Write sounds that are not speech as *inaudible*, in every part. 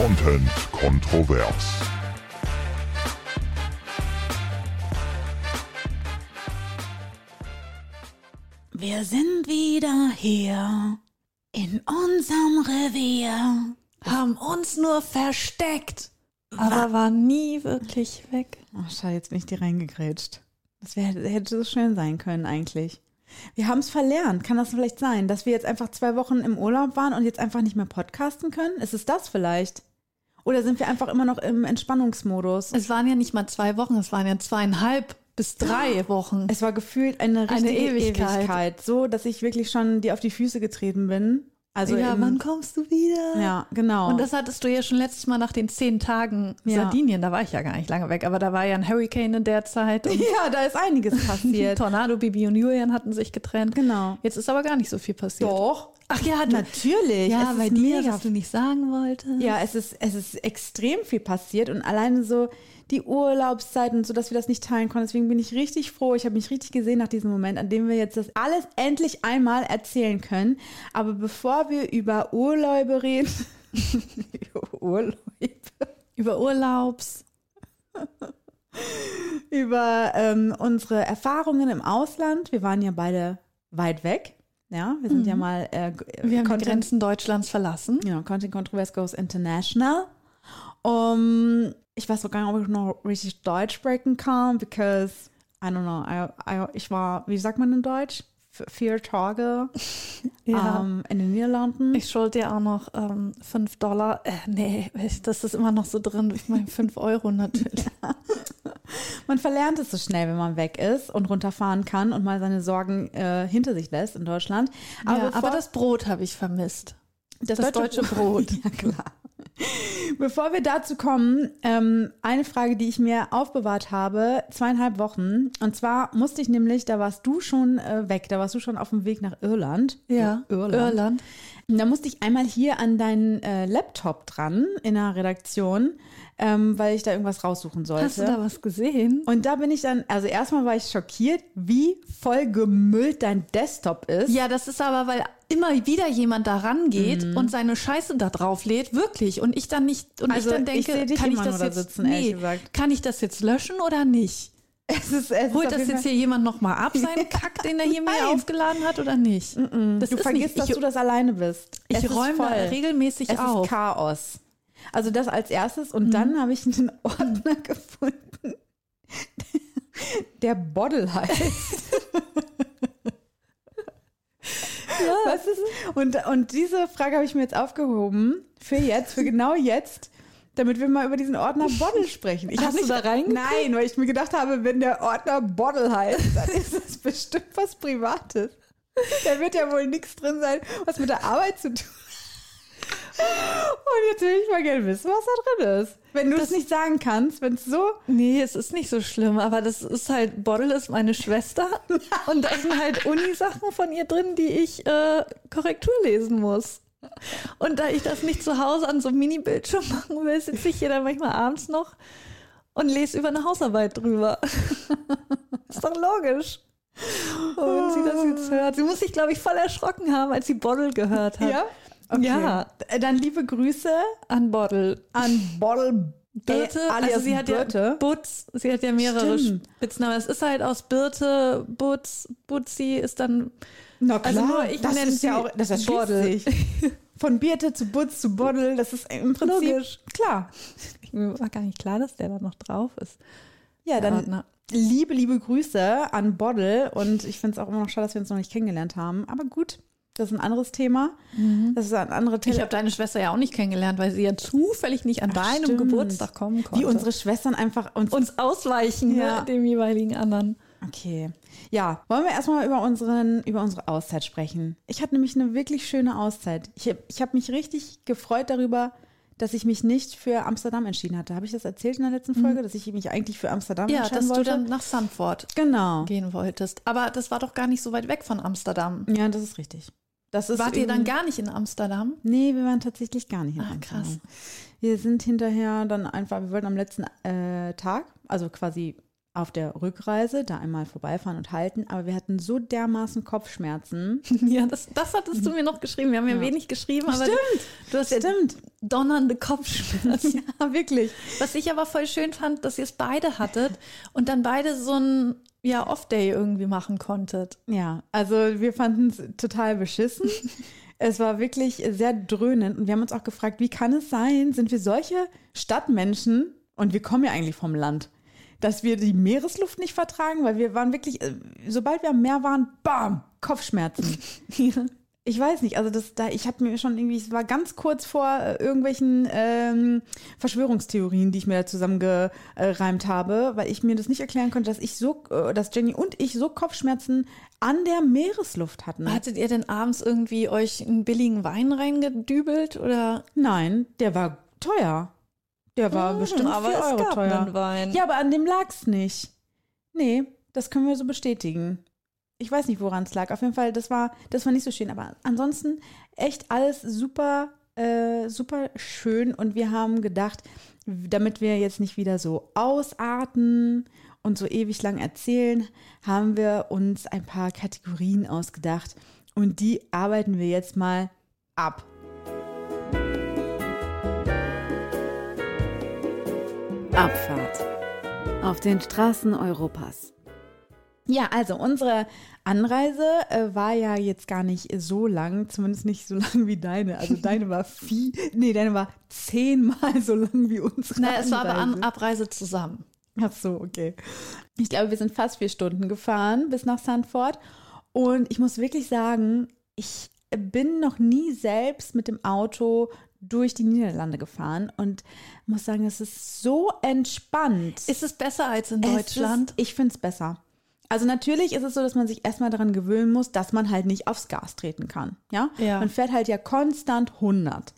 Content kontrovers. Wir sind wieder hier in unserem Revier. Haben uns nur versteckt, aber waren nie wirklich weg. Ach, schade, jetzt bin ich dir reingegrätscht. Das wär, hätte so schön sein können eigentlich. Wir haben es verlernt. Kann das vielleicht sein, dass wir jetzt einfach zwei Wochen im Urlaub waren und jetzt einfach nicht mehr podcasten können? Ist es das vielleicht? Oder sind wir einfach immer noch im Entspannungsmodus? Es waren ja nicht mal zwei Wochen, es waren ja zweieinhalb bis drei Wochen. Es war gefühlt eine richtige Ewigkeit. Ewigkeit. So, dass ich wirklich schon dir auf die Füße getreten bin. Also ja, im- wann kommst du wieder? ja, genau. Und das hattest du ja schon letztes Mal nach den zehn Tagen Ja. Sardinien, da war ich ja gar nicht lange weg, aber da war ja ein Hurricane in der Zeit und *laughs* ja, da ist einiges *laughs* passiert. Tornado, Bibi und Julian hatten sich getrennt. Genau. Jetzt ist aber gar nicht so viel passiert. Doch. Ach ja, Natürlich. ja, bei dir, was du nicht sagen wolltest. Ja, es ist, es ist extrem viel passiert und alleine so die Urlaubszeit und so, dass wir das nicht teilen konnten. Deswegen bin ich richtig froh. Ich habe mich richtig gesehen nach diesem Moment, an dem wir jetzt das alles endlich einmal erzählen können. Aber bevor wir über Urlaube reden, *laughs* Urlaube, Über Urlaubs. über ähm, unsere Erfahrungen im Ausland. Wir waren ja beide weit weg. Ja, wir sind ja mal äh, Wir haben die Content- Grenzen Deutschlands verlassen. Genau, Content Controversy Goes International. Um, ich weiß auch gar nicht, ob ich noch richtig Deutsch sprechen kann, because, I don't know, I, I, ich war, wie sagt man in Deutsch? Vier Tage *laughs* Ja. ähm, in den Niederlanden. Ich schuld dir auch noch ähm, 5 Dollar. Äh, nee, das ist immer noch so drin. Ich meine 5 Euro natürlich. man verlernt es so schnell, wenn man weg ist und runterfahren kann und mal seine Sorgen äh, hinter sich lässt in Deutschland. Aber, ja, aber das Brot habe ich vermisst. Das, Das deutsche Brot. *laughs* ja, klar. *laughs* Bevor wir dazu kommen, ähm, eine Frage, die ich mir aufbewahrt habe, zweieinhalb Wochen. Und zwar musste ich nämlich, da warst du schon äh, weg, da warst du schon auf dem Weg nach Irland. Ja, Irland. Irland. Und Da musste ich einmal hier an deinen äh, Laptop dran in der Redaktion, ähm, weil ich da irgendwas raussuchen sollte. Hast du da was gesehen? und da bin ich dann, also erstmal war ich schockiert, wie voll gemüllt dein Desktop ist. Ja, das ist aber, weil immer wieder jemand da rangeht und seine Scheiße da drauf lädt, wirklich. Und ich dann nicht, und Also, ich dann ich denke, dich kann ich das jetzt, sitzen, nee, kann ich das jetzt löschen oder nicht? *laughs* Es ist, es Holt das jetzt hier jemand nochmal ab, seinen *laughs* Kack, den er hier mir aufgeladen hat oder nicht? Das Du ist vergisst, nicht, dass ich, du das alleine bist. Es ich räume da regelmäßig Es auf. ist Chaos. Also das als erstes und Mhm. dann habe ich einen *laughs* Ordner gefunden, der Bottle heißt. Ja. *laughs* Ist? Und, und diese Frage habe ich mir jetzt aufgehoben für jetzt, für genau jetzt, damit wir mal über diesen Ordner Bottle *laughs* sprechen. Ich Hast hab du nicht, da reingeguckt? Nein, weil ich mir gedacht habe, wenn der Ordner Bottle heißt, dann *laughs* ist das bestimmt was Privates. Da wird ja wohl nichts drin sein, was mit der Arbeit zu tun hat. Und jetzt will ich mal gerne wissen, was da drin ist. Wenn du es nicht sagen kannst, wenn es so. Nee, es ist nicht so schlimm, aber das ist halt, Bottle ist meine Schwester und da sind halt Uni-Sachen von ihr drin, die ich äh, Korrektur lesen muss. Und da ich das nicht zu Hause an so einem Mini-Bildschirm machen will, sitze ich hier dann manchmal abends noch und lese über eine Hausarbeit drüber. *laughs* ist doch logisch. Und wenn sie das jetzt hört, sie muss sich, glaube ich, voll erschrocken haben, als sie Bottle gehört hat. Ja? Okay. Ja. Dann liebe Grüße An Bottle. an Bottle Birte, äh, also sie hat Birte. ja Butz, sie hat ja mehrere Stimmt. Spitznamen. Es ist halt aus Birte, Butz, Butzi ist dann, Na klar, Also nur ich das nenne ist ja auch, das erschließt Bottle. sich. Von Birte zu Butz zu Bottle, das ist im Prinzip Logisch. klar. mir war gar nicht klar, dass der da noch drauf ist. Ja, dann Ordner. liebe, liebe Grüße an Bottle und ich finde es auch immer noch schade, dass wir uns noch nicht kennengelernt haben. Aber gut, das ist ein anderes Thema. Das ist ein anderes Ich Thema. habe deine Schwester ja auch nicht kennengelernt, weil sie ja zufällig nicht an deinem stimmt. Geburtstag kommen konnte. Wie unsere Schwestern einfach uns. uns ausweichen, Ja. ne, dem jeweiligen anderen. Okay. Ja, wollen wir erstmal über, unseren, über unsere Auszeit sprechen. Ich hatte nämlich eine wirklich schöne Auszeit. Ich, ich habe mich richtig gefreut darüber, dass ich mich nicht für Amsterdam entschieden hatte. Habe ich das erzählt in der letzten Folge, dass ich mich eigentlich für Amsterdam Ja, entscheiden dass wollte? du dann nach Sanford genau. gehen wolltest. Aber das war doch gar nicht so weit weg von Amsterdam. Ja, das ist richtig. Das ist Wart ihr dann gar nicht in Amsterdam? Nee, wir waren tatsächlich gar nicht in Ah, Amsterdam. krass. Wir sind hinterher dann einfach, wir wollten am letzten äh, Tag, also quasi auf der Rückreise da einmal vorbeifahren und halten, aber wir hatten so dermaßen Kopfschmerzen. *laughs* Ja, das, das hattest du mir noch geschrieben. Wir haben ja, Ja. wenig geschrieben, aber Stimmt, du hast ja Stimmt. donnernde Kopfschmerzen. *laughs* Ja, wirklich. Was ich aber voll schön fand, dass ihr es beide hattet und dann beide so ein ja, Off-Day irgendwie machen konntet. Ja, also wir fanden es total beschissen. *laughs* es war wirklich sehr dröhnend und wir haben uns auch gefragt, wie kann es sein, sind wir solche Stadtmenschen und wir kommen ja eigentlich vom Land, dass wir die Meeresluft nicht vertragen, weil wir waren wirklich, äh, sobald wir am Meer waren, bam, Kopfschmerzen. *laughs* Ich weiß nicht, also das da, ich habe mir schon irgendwie, es war ganz kurz vor äh, irgendwelchen ähm, Verschwörungstheorien, die ich mir da zusammengereimt habe, weil ich mir das nicht erklären konnte, dass ich so, äh, dass Jenny und ich so Kopfschmerzen an der Meeresluft hatten. Hattet ihr denn abends irgendwie euch einen billigen Wein reingedübelt oder? Nein, der war teuer. Der war bestimmt Hm, aber 4 es Euro gab teuer. einen Wein. Ja, aber an dem lag's nicht. Nee, das können wir so bestätigen. Ich weiß nicht, woran es lag. Auf jeden Fall, das war, das war nicht so schön. Aber ansonsten echt alles super, äh, super schön. Und wir haben gedacht, damit wir jetzt nicht wieder so ausarten und so ewig lang erzählen, haben wir uns ein paar Kategorien ausgedacht. Und die arbeiten wir jetzt mal ab. Abfahrt auf den Straßen Europas. Ja, also unsere Anreise äh, war ja jetzt gar nicht so lang, zumindest nicht so *laughs* lang wie deine. Also *laughs* deine war viel, nee, deine war zehnmal so lang wie unsere. Naja, es war aber an Abreise zusammen. Ach so, okay. Ich glaube, wir sind fast vier Stunden gefahren bis nach Sandford. Und ich muss wirklich sagen, ich bin noch nie selbst mit dem Auto durch die Niederlande gefahren und muss sagen, es ist so entspannt. Ist es besser als in Es Deutschland? Ist, ich finde es besser. Also natürlich ist es so, dass man sich erstmal daran gewöhnen muss, dass man halt nicht aufs Gas treten kann. Ja? Ja. Man fährt halt ja konstant 100.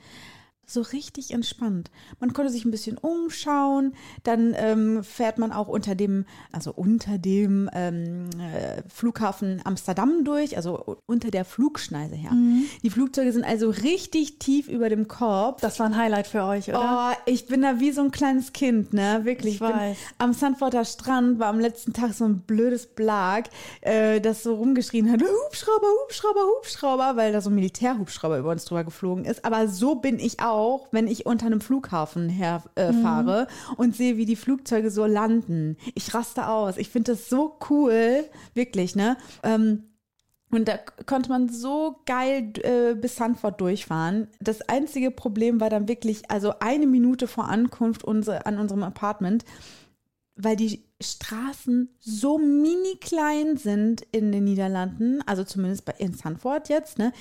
So richtig entspannt. Man konnte sich ein bisschen umschauen. Dann ähm, fährt man auch unter dem, also unter dem ähm, äh, Flughafen Amsterdam durch, also unter der Flugschneise her. Mhm. Die Flugzeuge sind also richtig tief über dem Korb. Das war ein Highlight für euch, oder? Oh, ich bin da wie so ein kleines Kind, ne? Wirklich. Ich weiß. am Sandforter Strand war am letzten Tag so ein blödes Blag, äh, das so rumgeschrien hat, Hubschrauber, Hubschrauber, Hubschrauber, weil da so ein Militärhubschrauber über uns drüber geflogen ist. Aber so bin ich auch, wenn ich unter einem Flughafen herfahre äh, Mhm. fahre und sehe, wie die Flugzeuge so landen. Ich raste aus. Ich finde das so cool, wirklich, ne? Ähm, und da konnte man so geil äh, bis Sanford durchfahren. Das einzige Problem war dann wirklich, also eine Minute vor Ankunft unser, an unserem Apartment, weil die Straßen so mini klein sind in den Niederlanden, also zumindest bei, in Sanford jetzt, ne?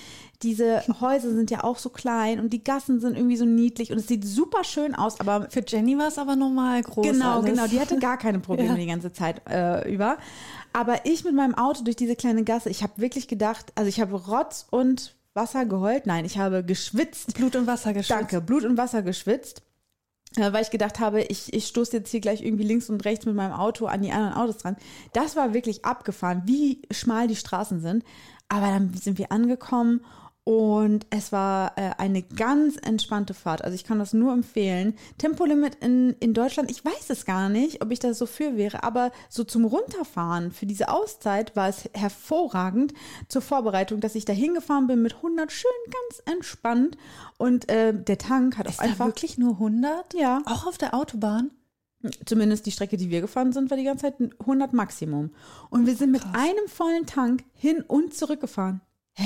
Diese Häuser sind ja auch so klein und die Gassen sind irgendwie so niedlich und es sieht super schön aus, aber Für Jenny war es aber normal groß. Genau, alles. genau. Die hatte gar keine *laughs* Probleme Ja. die ganze Zeit äh, über. Aber ich mit meinem Auto durch diese kleine Gasse, ich habe wirklich gedacht, also ich habe Rotz und Wasser geheult. Nein, ich habe geschwitzt. Blut und Wasser geschützt. Danke, Blut und Wasser geschwitzt. Äh, weil ich gedacht habe, ich, ich stoße jetzt hier gleich irgendwie links und rechts mit meinem Auto an die anderen Autos dran. Das war wirklich abgefahren, wie schmal die Straßen sind. Aber dann sind wir angekommen und es war äh, eine ganz entspannte Fahrt. Also ich kann das nur empfehlen. Tempolimit in, in Deutschland, ich weiß es gar nicht, ob ich da so für wäre, aber so zum Runterfahren für diese Auszeit war es hervorragend zur Vorbereitung, dass ich da hingefahren bin mit 100 schön ganz entspannt und äh, der Tank hat auch Ist da einfach wirklich nur 100? ja, Auch auf der Autobahn? zumindest die Strecke, die wir gefahren sind, war die ganze Zeit 100 Maximum. Und wir sind mit einem vollen Tank hin und zurück gefahren.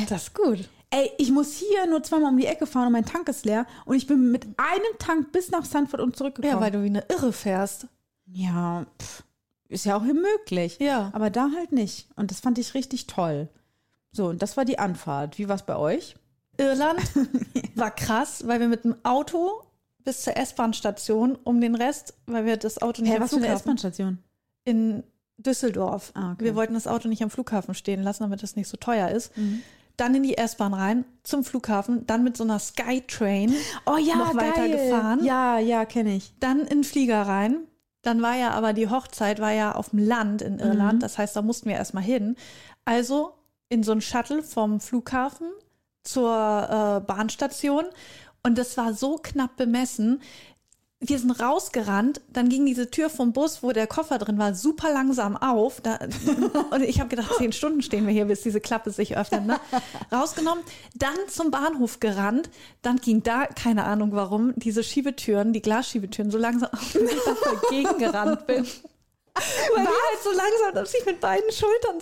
Das ist gut. Ey, ich muss hier nur zweimal um die Ecke fahren und mein Tank ist leer und ich bin mit einem Tank bis nach Sanford und zurückgekommen. Ja, weil du wie eine Irre fährst. Ja, pff, ist ja auch hier möglich. Ja. Aber da halt nicht. Und das fand ich richtig toll. So, und das war die Anfahrt. Wie war es bei euch? Irland *laughs* war krass, weil wir mit dem Auto bis zur S-Bahn-Station um den Rest, weil wir das Auto nicht Hä, am was für eine Flughafen S-Bahn-Station? in Düsseldorf. Ah, okay. Wir wollten das Auto nicht am Flughafen stehen lassen, damit das nicht so teuer ist. Mhm. Dann in die S-Bahn rein, zum Flughafen, dann mit so einer Skytrain Oh ja, noch weiter gefahren. Ja, ja, kenne ich. dann in den Flieger rein. Dann war ja aber die Hochzeit war ja auf dem Land in Irland, Mhm. das heißt, da mussten wir erstmal hin. Also in so ein Shuttle vom Flughafen zur äh, Bahnstation und das war so knapp bemessen. Wir sind rausgerannt, dann ging diese Tür vom Bus, wo der Koffer drin war, super langsam auf. Da, *laughs* und ich habe gedacht, zehn Stunden stehen wir hier, bis diese Klappe sich öffnet. Ne? Rausgenommen, dann zum Bahnhof gerannt. Dann ging da, keine Ahnung warum, diese Schiebetüren, die Glasschiebetüren so langsam auf, dass ich da dagegen gerannt bin. Weil die halt so langsam, dass ich mit beiden Schultern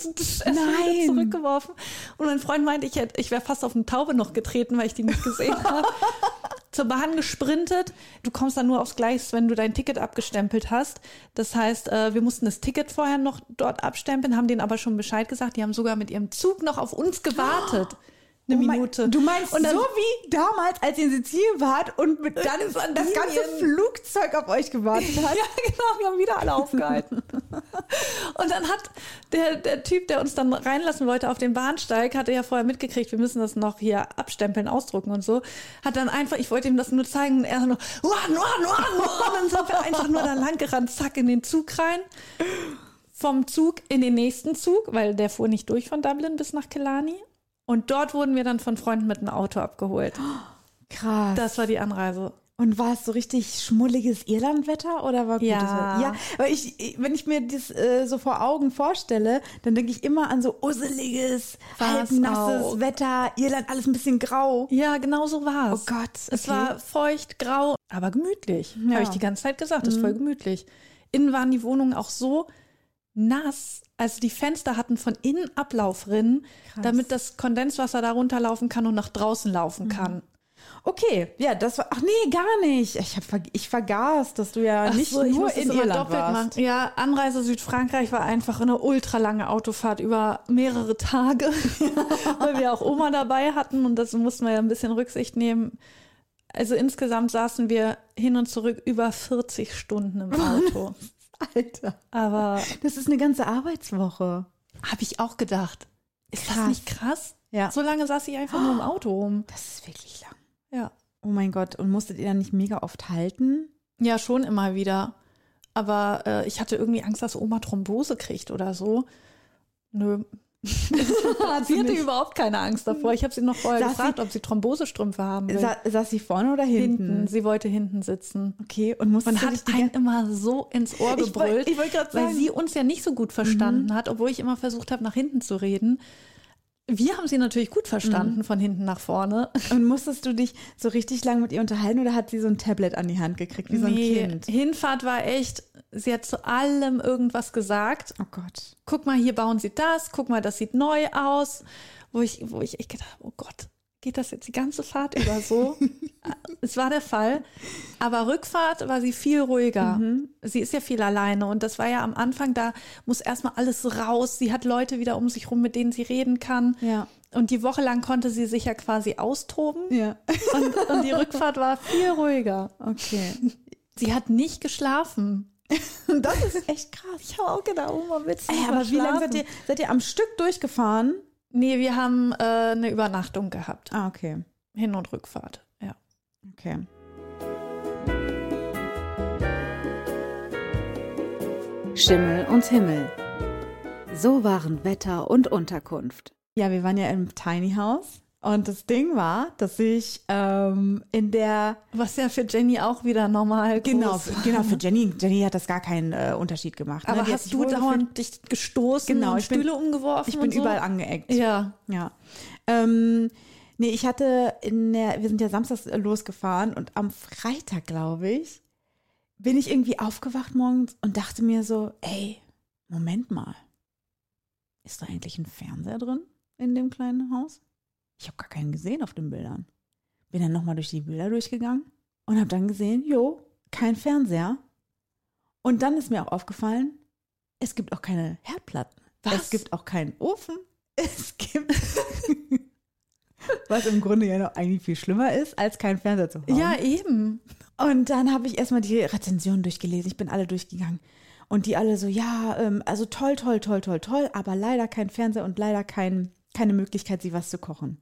Nein. zurückgeworfen. Und mein Freund meinte, ich, hätte, ich wäre fast auf eine Taube noch getreten, weil ich die nicht gesehen *laughs* habe. Zur Bahn gesprintet. Du kommst dann nur aufs Gleis, wenn du dein Ticket abgestempelt hast. Das heißt, äh, wir mussten das Ticket vorher noch dort abstempeln, haben denen aber schon Bescheid gesagt. Die haben sogar mit ihrem Zug noch auf uns gewartet. *gasps* Eine Oh mein- Minute. Du meinst Und dann- so wie damals, als ihr in Sizilien wart und mit dann das ganze. Flugzeug auf euch gewartet hat? *laughs* Ja, genau, wir haben wieder alle *laughs* aufgehalten. Und dann hat der, der Typ, der uns dann reinlassen wollte auf den Bahnsteig, hatte ja vorher mitgekriegt, wir müssen das noch hier abstempeln, ausdrucken und so, hat dann einfach, ich wollte ihm das nur zeigen, und er so, "Run, run, run, run." und dann sind wir einfach nur da lang gerannt, zack, in den Zug rein. Vom Zug in den nächsten Zug, weil der fuhr nicht durch von Dublin bis nach Killarney. Und dort wurden wir dann von Freunden mit einem Auto abgeholt. Krass. Das war die Anreise. und war es so richtig schmulliges Irlandwetter oder war gutes Ja. Wetter? Ja, aber ich, ich- wenn ich mir das äh, so vor Augen vorstelle, dann denke ich immer an so usseliges, halbnasses. Wetter, Irland alles ein bisschen grau. Ja, genau so war es. Oh Gott, Es okay. war feucht, grau, aber gemütlich. Ja. Mhm. Habe ich die ganze Zeit gesagt. Das ist voll gemütlich. Innen waren die Wohnungen auch so nass. Also die Fenster hatten von innen Ablaufrinnen, Krass. damit das Kondenswasser da runterlaufen kann und nach draußen Mhm. laufen kann. Okay, ja, das war. Ach nee, gar nicht. Ich, hab, ich vergaß, dass du ja Ach nicht so, nur in Irland doppelt warst. machen. Ja, Anreise Südfrankreich war einfach eine ultralange Autofahrt über mehrere Tage, *laughs* weil wir auch Oma dabei hatten und das mussten wir ja ein bisschen Rücksicht nehmen. Also insgesamt saßen wir hin und zurück über 40 Stunden im *laughs* Auto. *laughs* Alter, Aber das ist eine ganze Arbeitswoche. habe ich auch gedacht. Ist das Krass. nicht krass? Ja. So lange saß ich einfach nur im Auto rum. *gasps* Das ist wirklich lang. Ja. Oh mein Gott, und musstet ihr dann nicht mega oft halten? Ja, schon immer wieder. Aber äh, ich hatte irgendwie Angst, dass Oma Thrombose kriegt oder so. Nö. Sie hatte überhaupt keine Angst davor. Ich habe sie noch vorher Saß gefragt, ob sie Thrombosestrümpfe haben will. Sa saß sie vorne oder hinten? hinten. Sie wollte hinten sitzen. Okay, und musstest Man hat einen immer so ins Ohr Ich gebrüllt, ich wollt grad weil sagen. Mhm. sie uns ja nicht so gut verstanden hat, obwohl ich immer versucht habe, nach hinten zu reden. Wir haben sie natürlich gut verstanden, Mhm. von hinten nach vorne. Und musstest du dich so richtig lang mit ihr unterhalten oder hat sie so ein Tablet an die Hand gekriegt, wie so ein Nee, Kind? Hinfahrt war echt, sie hat zu allem irgendwas gesagt. Oh Gott. Guck mal, hier bauen sie das, guck mal, das sieht neu aus. Wo ich, wo ich echt gedacht habe, oh Gott, geht das jetzt die ganze Fahrt über so? *laughs* es war der Fall. Aber Rückfahrt war sie viel ruhiger. Sie ist ja viel alleine und das war ja am Anfang, da muss erstmal alles raus. Sie hat Leute wieder um sich rum, mit denen sie reden kann. Ja. Und die Woche lang konnte sie sich ja quasi austoben. Ja. Und, und die Rückfahrt war viel ruhiger. Okay. Sie hat nicht geschlafen. *laughs* Das ist echt krass. Ich habe auch gedacht, oh, man willst du Ey, aber wie lange seid ihr, seid ihr am Stück durchgefahren? Nee, wir haben äh, eine Übernachtung gehabt. Ah, okay. Hin- und Rückfahrt, ja. Okay. Schimmel und Himmel. So waren Wetter und Unterkunft. Ja, wir waren ja im Tiny House. Und das Ding war, dass ich ähm, in der Was ja für Jenny auch wieder normal Genau, groß genau, für *laughs* Jenny, Jenny hat das gar keinen äh, Unterschied gemacht. ne? Aber sich hast du dauernd dich gestoßen Genau, und ich bin- Stühle umgeworfen Ich bin so? überall angeeckt. Ja. Ja. Ähm, nee, ich hatte in der, wir sind ja samstags äh, losgefahren und am Freitag, glaube ich, bin ich irgendwie aufgewacht morgens und dachte mir so, ey, Moment mal. Ist da eigentlich ein Fernseher drin in dem kleinen Haus? Ich habe gar keinen gesehen auf den Bildern. Bin dann nochmal durch die Bilder durchgegangen und habe dann gesehen, jo, kein Fernseher. Und dann ist mir auch aufgefallen, es gibt auch keine Herdplatten. Was? Es gibt auch keinen Ofen. Es gibt. *laughs* Was im Grunde ja noch eigentlich viel schlimmer ist, als keinen Fernseher zu haben. Ja, eben. Und dann habe ich erstmal die Rezensionen durchgelesen. Ich bin alle durchgegangen. Und die alle so, ja, ähm, also toll, toll, toll, toll, toll, aber leider kein Fernseher und leider kein, keine Möglichkeit, sich was zu kochen.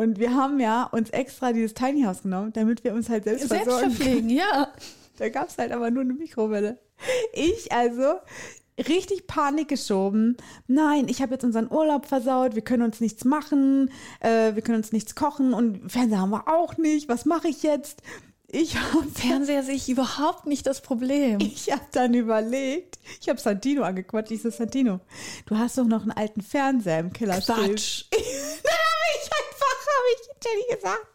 Und wir haben ja uns extra dieses Tiny House genommen, damit wir uns halt selbst, Selbst versorgen verpflegen, ja. *laughs* da gab es halt aber nur eine Mikrowelle. Ich also richtig Panik geschoben. Nein, ich habe jetzt unseren Urlaub versaut. Wir können uns nichts machen. Äh, wir können uns nichts kochen und Fernseher haben wir auch nicht. Was mache ich jetzt? ich habe *laughs* Fernseher sehe ich überhaupt nicht das Problem. ich hab dann überlegt, ich habe Santino angequatscht. Ich so, Santino, du hast doch noch einen alten Fernseher im Keller stehen. Quatsch. *laughs* Dann habe ich einfach, habe ich Jenny gesagt,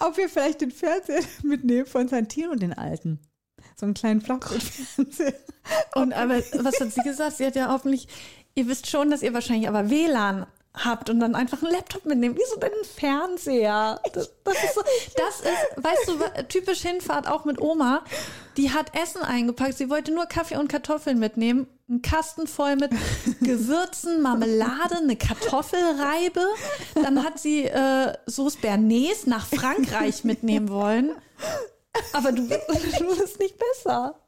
ob wir vielleicht den Fernseher *laughs* mitnehmen von Santino, den alten. So einen kleinen Flachbildfernseher. Und aber was hat sie gesagt? Sie hat ja hoffentlich, ihr wisst schon, dass ihr wahrscheinlich aber WLAN habt und dann einfach einen Laptop mitnehmen. Wieso denn ein Fernseher? Das, das ist so, das ist, weißt du, typisch Hinfahrt auch mit Oma. Die hat Essen eingepackt. Sie wollte nur Kaffee und Kartoffeln mitnehmen. Ein Kasten voll mit Gewürzen, Marmelade, eine Kartoffelreibe. Dann hat sie äh, Sauce Bernays nach Frankreich mitnehmen wollen. Aber du, du bist nicht besser.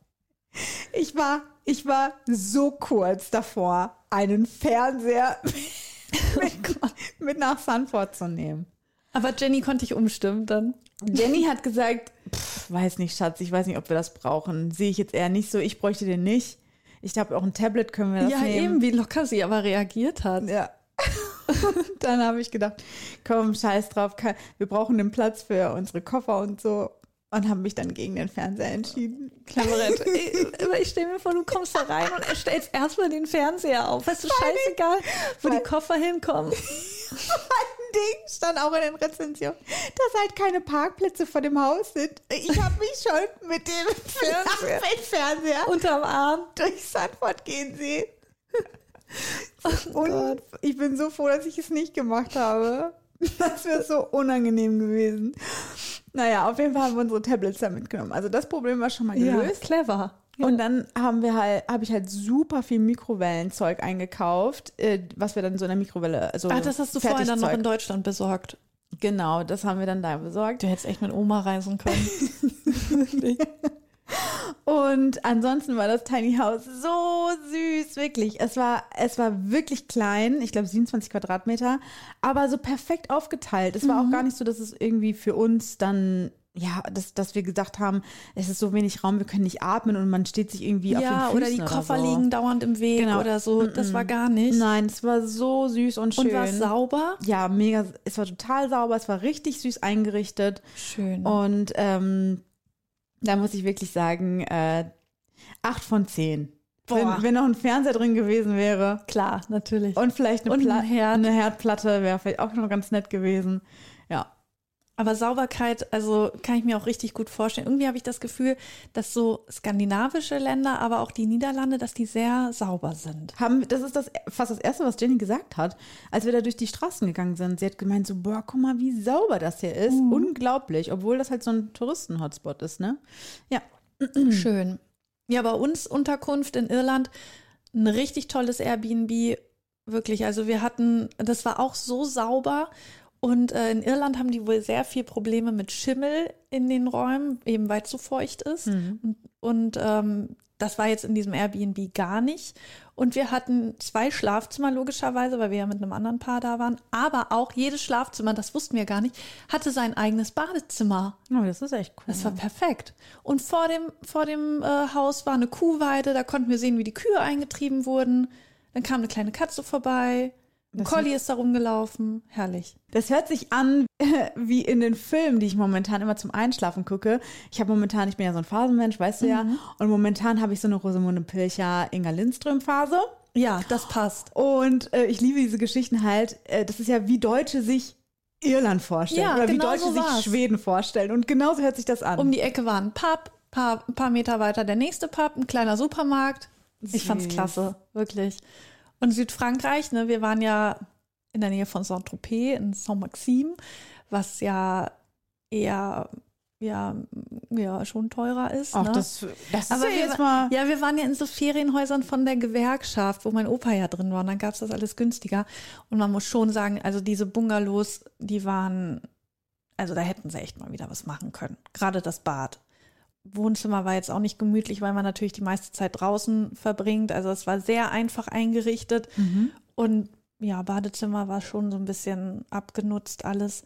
Ich war, ich war so kurz davor, einen Fernseher *laughs* mit, mit nach Sanford zu nehmen. Aber Jenny konnte ich umstimmen dann. Jenny hat gesagt, pff, weiß nicht, Schatz, ich weiß nicht, ob wir das brauchen. Sehe ich jetzt eher nicht so. Ich bräuchte den nicht. Ich glaube, auch ein Tablet können wir das Ja, nehmen. eben, wie locker sie aber reagiert hat. Ja. *laughs* Dann habe ich gedacht, komm, scheiß drauf, wir brauchen den Platz für unsere Koffer und so. Und habe mich dann gegen den Fernseher entschieden. Cleverett. *laughs* Ich- ich stelle mir vor, du kommst da rein und stellst erstmal den Fernseher auf. Weißt du, scheißegal, wo die Koffer hinkommen. *laughs* Ein Ding stand auch in den Rezensionen, dass halt keine Parkplätze vor dem Haus sind. Ich habe mich schon mit dem *laughs* Fernseher. Fernseher Unterm Arm. durch Sanford gehen sehen. Oh Und ich bin so froh, dass ich es nicht gemacht habe. Das wäre so unangenehm gewesen. Naja, auf jeden Fall haben wir unsere Tablets da mitgenommen. Also das Problem war schon mal Ja, gelöst. clever. Und dann haben wir halt, habe ich halt super viel Mikrowellenzeug eingekauft, äh, was wir dann so in der Mikrowelle, also Ah, das hast du vorher dann noch in. Deutschland besorgt. Genau, das haben wir dann da besorgt. Du hättest echt mit Oma reisen können. *laughs* Und ansonsten war das Tiny House so süß, wirklich. Es war, es war wirklich klein, ich glaube 27 Quadratmeter, aber so perfekt aufgeteilt. Es war auch gar nicht so, dass es irgendwie für uns dann, ja, dass, dass wir gesagt haben, es ist so wenig Raum, wir können nicht atmen und man steht sich irgendwie auf den ja, Füßen oder die Koffer so. liegen dauernd im Weg Genau. oder so. Das war gar nicht. Nein, es war so süß und schön. Und war sauber? Ja, mega. Es war total sauber, es war richtig süß eingerichtet. Schön. Und ähm, da muss ich wirklich sagen, äh, acht von zehn. Boah. Wenn, wenn noch ein Fernseher drin gewesen wäre Klar, natürlich. und vielleicht eine, Und ein Herd. eine Herdplatte wäre vielleicht auch noch ganz nett gewesen. Aber Sauberkeit, also kann ich mir auch richtig gut vorstellen. Irgendwie habe ich das Gefühl, dass so skandinavische Länder, aber auch die Niederlande, dass die sehr sauber sind. Haben, das ist das fast das Erste, was Jenny gesagt hat, als wir da durch die Straßen gegangen sind. Sie hat gemeint so, boah, guck mal, wie sauber das hier ist. Mhm. Unglaublich, obwohl das halt so ein Touristen-Hotspot ist, ne? Ja. *clears throat* Schön. Ja, bei uns Unterkunft in Irland, ein richtig tolles Airbnb, wirklich. Also wir hatten, das war auch so sauber. Und äh, in Irland haben die wohl sehr viel Probleme mit Schimmel in den Räumen, eben weil es so feucht ist. Und, und ähm, das war jetzt in diesem Airbnb gar nicht. Und wir hatten zwei Schlafzimmer, logischerweise, weil wir ja mit einem anderen Paar da waren. Aber auch jedes Schlafzimmer, das wussten wir gar nicht, hatte sein eigenes Badezimmer. Oh, das ist echt cool. Das war perfekt. Und vor dem, vor dem äh, Haus war eine Kuhweide, da konnten wir sehen, wie die Kühe eingetrieben wurden. Dann kam eine kleine Katze vorbei. Ein Collie ist da rumgelaufen. Herrlich. Das hört sich an *laughs* wie in den Filmen, die ich momentan immer zum Einschlafen gucke. Ich habe momentan, ich bin ja so ein Phasenmensch, weißt du ja, und momentan habe ich so eine Rosamunde Pilcher, Inga Lindström Phase. Ja, das passt. Und äh, ich liebe diese Geschichten halt. Äh, das ist ja, wie Deutsche sich Irland vorstellen Ja, oder wie genau Deutsche so sich. Schweden vorstellen. Und genauso hört sich das an. Um die Ecke war ein Pub, paar, ein paar Meter weiter der nächste Pub, ein kleiner Supermarkt. Ich fand's Süß. klasse, wirklich. Und Südfrankreich, ne, wir waren ja in der Nähe von Saint-Tropez in Saint-Maxime, was ja eher ja, ja schon teurer ist. Ach, ne? das, das Aber ist ja wir, jetzt mal. ja, wir waren ja in so Ferienhäusern von der Gewerkschaft, wo mein Opa ja drin war. Und dann gab es das alles günstiger. Und man muss schon sagen, also diese Bungalows, die waren, also da hätten sie echt mal wieder was machen können. Gerade das Bad. Wohnzimmer war jetzt auch nicht gemütlich, weil man natürlich die meiste Zeit draußen verbringt. Also es war sehr einfach eingerichtet. Und ja, Badezimmer war schon so ein bisschen abgenutzt alles.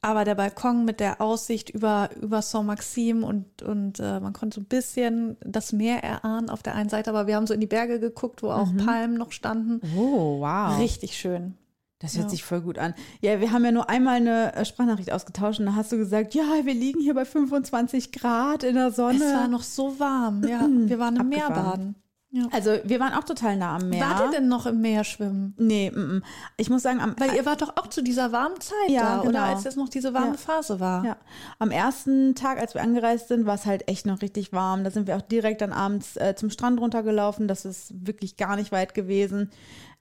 Aber der Balkon mit der Aussicht über, über Saint-Maxime und, und äh, man konnte so ein bisschen das Meer erahnen auf der einen Seite, aber wir haben so in die Berge geguckt, wo auch Palmen noch standen. Oh, wow. Richtig schön. Das hört Ja. sich voll gut an. Ja, wir haben ja nur einmal eine äh, Sprachnachricht ausgetauscht und da hast du gesagt, ja, wir liegen hier bei 25 Grad in der Sonne. Es war noch so warm. Ja, wir waren im Meer baden. Ja. also wir waren auch total nah am Meer. Wart ihr denn noch im Meer schwimmen? Nee, mm, mm. ich muss sagen, am, Weil ihr wart doch auch zu dieser warmen Zeit Ja, da, oder genau. als jetzt noch diese warme Ja. Phase war. Ja, am ersten Tag, als wir angereist sind, war es halt echt noch richtig warm. Da sind wir auch direkt dann abends äh, zum Strand runtergelaufen. Das ist wirklich gar nicht weit gewesen.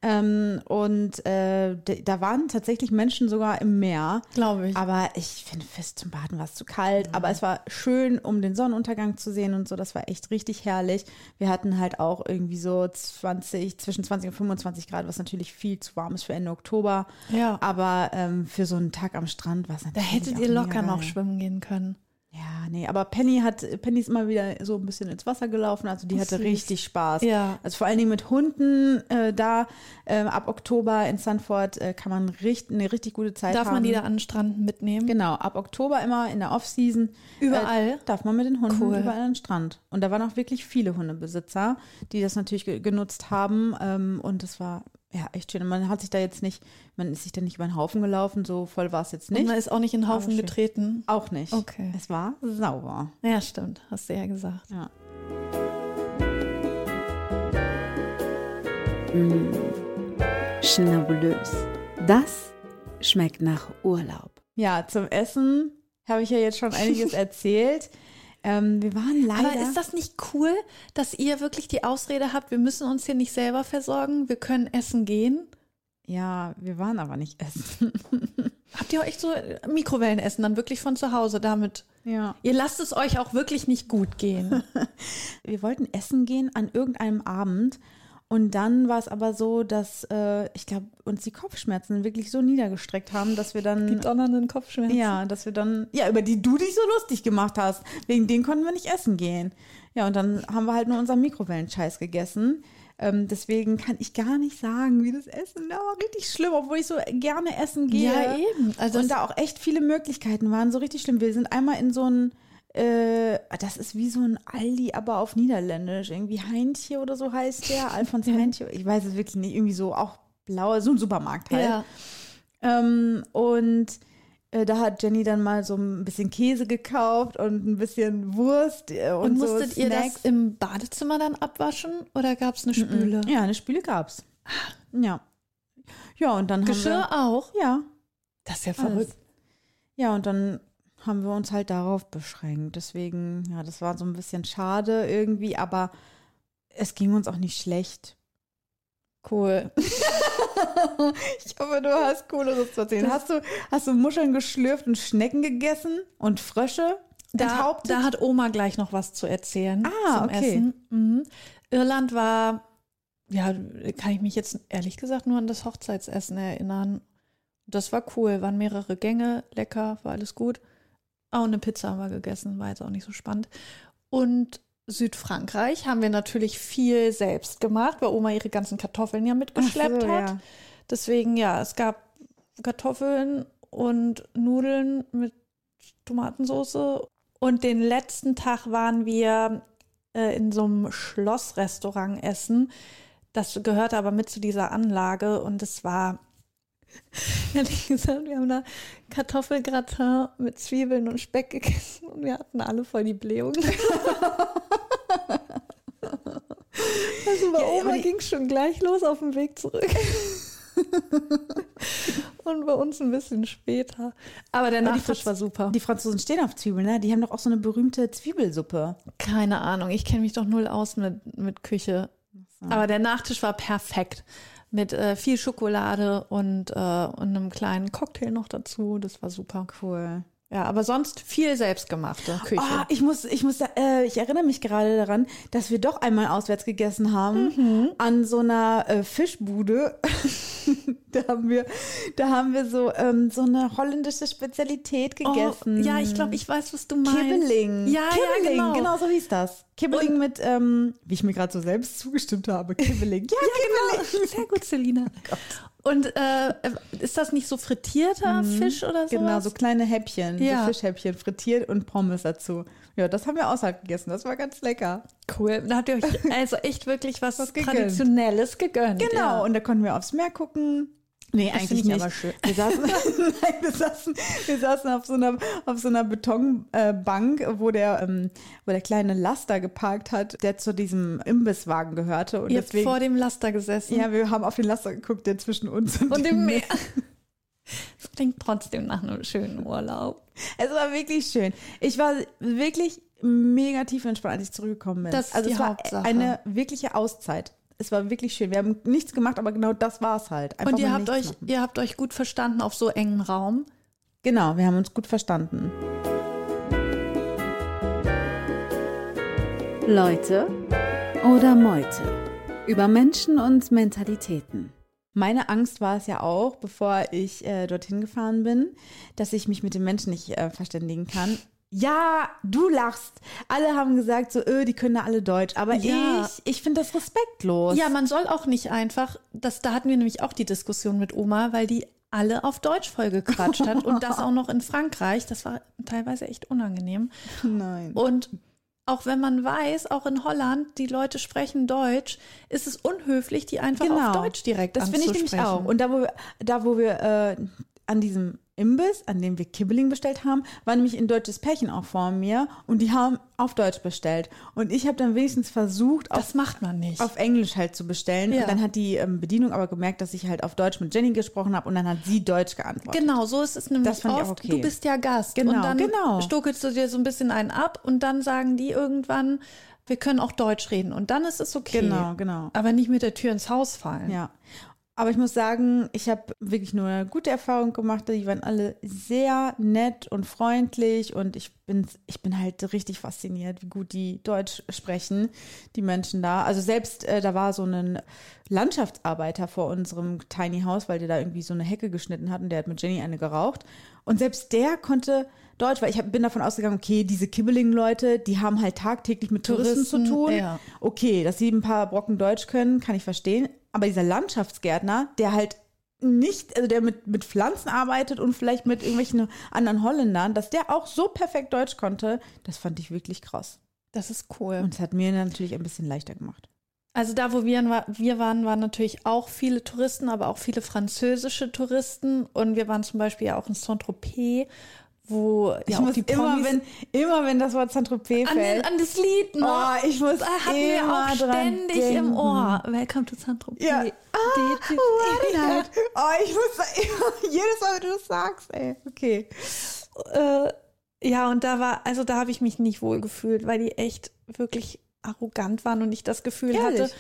Ähm, und äh, da waren tatsächlich Menschen sogar im Meer. Glaube ich. Aber ich finde, fest zum Baden war es zu kalt. Aber es war schön, um den Sonnenuntergang zu sehen und so. Das war echt richtig herrlich. Wir hatten halt auch irgendwie so 20, zwischen 20 und 25 Grad, was natürlich viel zu warm ist für Ende Oktober. Ja. Aber ähm, für so einen Tag am Strand war es Da natürlich. hättet auch ihr locker noch schwimmen gehen können. Ja, nee, aber Penny hat, Penny ist immer wieder so ein bisschen ins Wasser gelaufen, also die hatte süß. richtig Spaß. Ja. Also vor allen Dingen mit Hunden äh, da ähm, ab Oktober in Sanford äh, kann man richt, eine richtig gute Zeit Darf haben. man die da an den Strand mitnehmen? Genau, ab Oktober immer in der Off-Season. Überall? Äh, darf man mit den Hunden Cool. überall an den Strand. Und da waren auch wirklich viele Hundebesitzer, die das natürlich ge genutzt haben. Ähm, und das war ja echt schön. Und man hat sich da jetzt nicht, man ist sich da nicht über den Haufen gelaufen, so voll war es jetzt Und nicht. man ist auch nicht in den Haufen getreten. Auch nicht. Okay. Es war sauber. Ja, stimmt. Hast du ja gesagt. Ja. Schnabulös. Das schmeckt nach Urlaub. Ja, zum Essen habe ich ja jetzt schon einiges *laughs* erzählt. Ähm, wir waren leider. Aber ist das nicht cool, dass ihr wirklich die Ausrede habt, wir müssen uns hier nicht selber versorgen, wir können essen gehen? ja, wir waren aber nicht essen. *laughs* Habt ihr euch so äh, Mikrowellenessen dann wirklich von zu Hause damit? ja. Ihr lasst es euch auch wirklich nicht gut gehen. *laughs* Wir wollten essen gehen an irgendeinem Abend. Und dann war es aber so, dass äh, ich glaube, uns die Kopfschmerzen wirklich so niedergestreckt haben, dass wir dann. Die donnernden Kopfschmerzen. Ja, dass wir dann, ja, über die du dich so lustig gemacht hast. Wegen denen konnten wir nicht essen gehen. Ja, und dann haben wir halt nur unseren Mikrowellenscheiß gegessen. Ähm, deswegen kann ich gar nicht sagen, wie das Essen da war richtig schlimm, obwohl ich so gerne essen gehe. Ja, eben. Also und da auch echt viele Möglichkeiten waren, so richtig schlimm. Wir sind einmal in so ein, äh, das ist wie so ein Aldi, aber auf Niederländisch. Irgendwie Heintje oder so heißt der. *laughs* Alfons Heintje. Ich weiß es wirklich nicht. Irgendwie so auch blau, so ein Supermarkt halt. Ja. Ähm, und äh, da hat Jenny dann mal so ein bisschen Käse gekauft und ein bisschen Wurst äh, und, Und so musstet ihr das im Badezimmer dann abwaschen oder gab es eine Spüle? Ja, eine Spüle gab's. Ja. Ja, und dann Geschirr haben auch? wir. Ja. Das ist ja alles. verrückt. Ja, und dann haben wir uns halt darauf beschränkt. Deswegen, ja, das war so ein bisschen schade irgendwie, aber es ging uns auch nicht schlecht. Cool. *laughs* Ich hoffe, du hast Cooleres zu erzählen. Hast du, hast du Muscheln geschlürft und Schnecken gegessen und Frösche Da, da hat Oma gleich noch was zu erzählen Ah, zum okay. Essen. Mhm. Irland war, ja, kann ich mich jetzt ehrlich gesagt nur an das Hochzeitsessen erinnern. Das war cool, waren mehrere Gänge, lecker, war alles gut. Auch eine Pizza haben wir gegessen, war jetzt auch nicht so spannend. Und Südfrankreich haben wir natürlich viel selbst gemacht, weil Oma ihre ganzen Kartoffeln ja mitgeschleppt so, hat. ja. Deswegen, ja, es gab Kartoffeln und Nudeln mit Tomatensauce. Und den letzten Tag waren wir äh, in so einem Schlossrestaurant essen. Das gehörte aber mit zu dieser Anlage und es war, *laughs* ehrlich gesagt, wir haben da Kartoffelgratin mit Zwiebeln und Speck gegessen und wir hatten alle voll die Blähung. *laughs* Also bei Ja, Oma ging schon gleich los auf dem Weg zurück. *laughs* Und bei uns ein bisschen später. Aber der Nachtisch war super. Die Franzosen stehen auf Zwiebeln, ne? Die haben doch auch so eine berühmte Zwiebelsuppe. Keine Ahnung, ich kenne mich doch null aus mit, mit Küche. Aber der Nachtisch war perfekt. Mit äh, viel Schokolade und, äh, und einem kleinen Cocktail noch dazu. Das war super. Cool. Ja, aber sonst viel selbstgemachte Küche. Oh, ich muss, ich muss, äh, ich erinnere mich gerade daran, dass wir doch einmal auswärts gegessen haben an so einer äh, Fischbude. *laughs* da haben wir, da haben wir so ähm, so eine holländische Spezialität gegessen. Oh, ja, ich glaube, ich weiß, was du meinst. Kibbeling. Ja, Kibbeling, ja, genau. genau so hieß das. Kibbeling mit, ähm, wie ich mir gerade so selbst zugestimmt habe, Kibbeling. Ja, Ja, genau. Sehr gut, Selina. *laughs* Und äh, ist das nicht so frittierter Fisch oder so? Genau, so kleine Häppchen, Ja. so Fischhäppchen frittiert und Pommes dazu. Ja, das haben wir außerhalb gegessen. Das war ganz lecker. Cool. Da habt ihr euch *laughs* also echt wirklich was, Was gegönnt. Traditionelles gegönnt. Genau, Ja. und da konnten wir aufs Meer gucken. Nee, Das eigentlich nicht. aber schön. Wir saßen, *laughs* nein, wir saßen, wir saßen auf so einer, auf so einer Betonbank, wo der, ähm, wo der kleine Laster geparkt hat, der zu diesem Imbisswagen gehörte. Und Ihr habt deswegen, vor dem Laster gesessen ja, wir haben auf den Laster geguckt, der zwischen uns und, und im Meer. Das klingt trotzdem nach einem schönen Urlaub. Es war wirklich schön. Ich war wirklich mega tief entspannt, als ich zurückgekommen bin. Das ist also die es war Hauptsache. eine wirkliche Auszeit. Es war wirklich schön. Wir haben nichts gemacht, aber genau das war es halt. Einfach Und ihr habt, euch, machen. ihr habt euch gut verstanden auf so engen Raum. Genau, wir haben uns gut verstanden. Leute oder Meute. Über Menschen und Mentalitäten. Meine Angst war es ja auch, bevor ich äh, dorthin gefahren bin, dass ich mich mit den Menschen nicht äh, verständigen kann. Ja, du lachst. Alle haben gesagt, so, öh, die können ja alle Deutsch. Aber Ja. ich, ich finde das respektlos. Ja, man soll auch nicht einfach, das, da hatten wir nämlich auch die Diskussion mit Oma, weil die alle auf Deutsch voll gequatscht hat und das *laughs* auch noch in Frankreich. Das war teilweise echt unangenehm. Nein. Und auch wenn man weiß, auch in Holland, die Leute sprechen Deutsch, ist es unhöflich, die einfach auf Deutsch direkt Genau. Das finde ich nämlich anzusprechen. auch. Und da, wo wir, da, wo wir äh, an diesem Imbiss, an dem wir Kibbeling bestellt haben, war nämlich ein deutsches Pärchen auch vor mir und die haben auf Deutsch bestellt. Und ich habe dann wenigstens versucht, auf, das macht man nicht. auf Englisch halt zu bestellen. Ja. Und dann hat die ähm, Bedienung aber gemerkt, dass ich halt auf Deutsch mit Jenny gesprochen habe und dann hat sie Deutsch geantwortet. Genau, so ist es nämlich Das fand ich oft. auch okay. Du bist ja Gast. Genau, und dann genau. stokelst du dir so ein bisschen einen ab und dann sagen die irgendwann, wir können auch Deutsch reden. Und dann ist es okay. Genau, genau. Aber nicht mit der Tür ins Haus fallen. Ja. Aber ich muss sagen, ich habe wirklich nur eine gute Erfahrung gemacht. Die waren alle sehr nett und freundlich und ich bin, ich bin halt richtig fasziniert, wie gut die Deutsch sprechen, die Menschen da. Also selbst äh, da war so ein Landschaftsarbeiter vor unserem Tiny House, weil der da irgendwie so eine Hecke geschnitten hat und der hat mit Jenny eine geraucht. Und selbst der konnte Deutsch, weil ich hab, bin davon ausgegangen, okay, diese Kibbeling-Leute, die haben halt tagtäglich mit Touristen, Touristen, zu tun. ja. Okay, dass sie ein paar Brocken Deutsch können, kann ich verstehen. Aber dieser Landschaftsgärtner, der halt nicht, also der mit, mit Pflanzen arbeitet und vielleicht mit irgendwelchen anderen Holländern, dass der auch so perfekt Deutsch konnte, das fand ich wirklich krass. Das ist cool. Und es hat mir natürlich ein bisschen leichter gemacht. Also da, wo wir, wir waren, waren natürlich auch viele Touristen, aber auch viele französische Touristen. Und wir waren zum Beispiel ja auch in Saint-Tropez, wo ja ich auch muss die immer, wenn, immer wenn das Wort Saint-Tropez fällt, an das Lied noch. oh, ich muss da hatten wir immer auch ständig denken. im Ohr. Welcome to Saint-Tropez. Ja. Ja. *laughs* Oh, ich muss da immer, *laughs* jedes Mal, wenn du das sagst, ey. Okay. äh, ja, und da war, also da habe ich mich nicht wohl gefühlt, weil die echt wirklich arrogant waren und ich das Gefühl Ehrlich? hatte,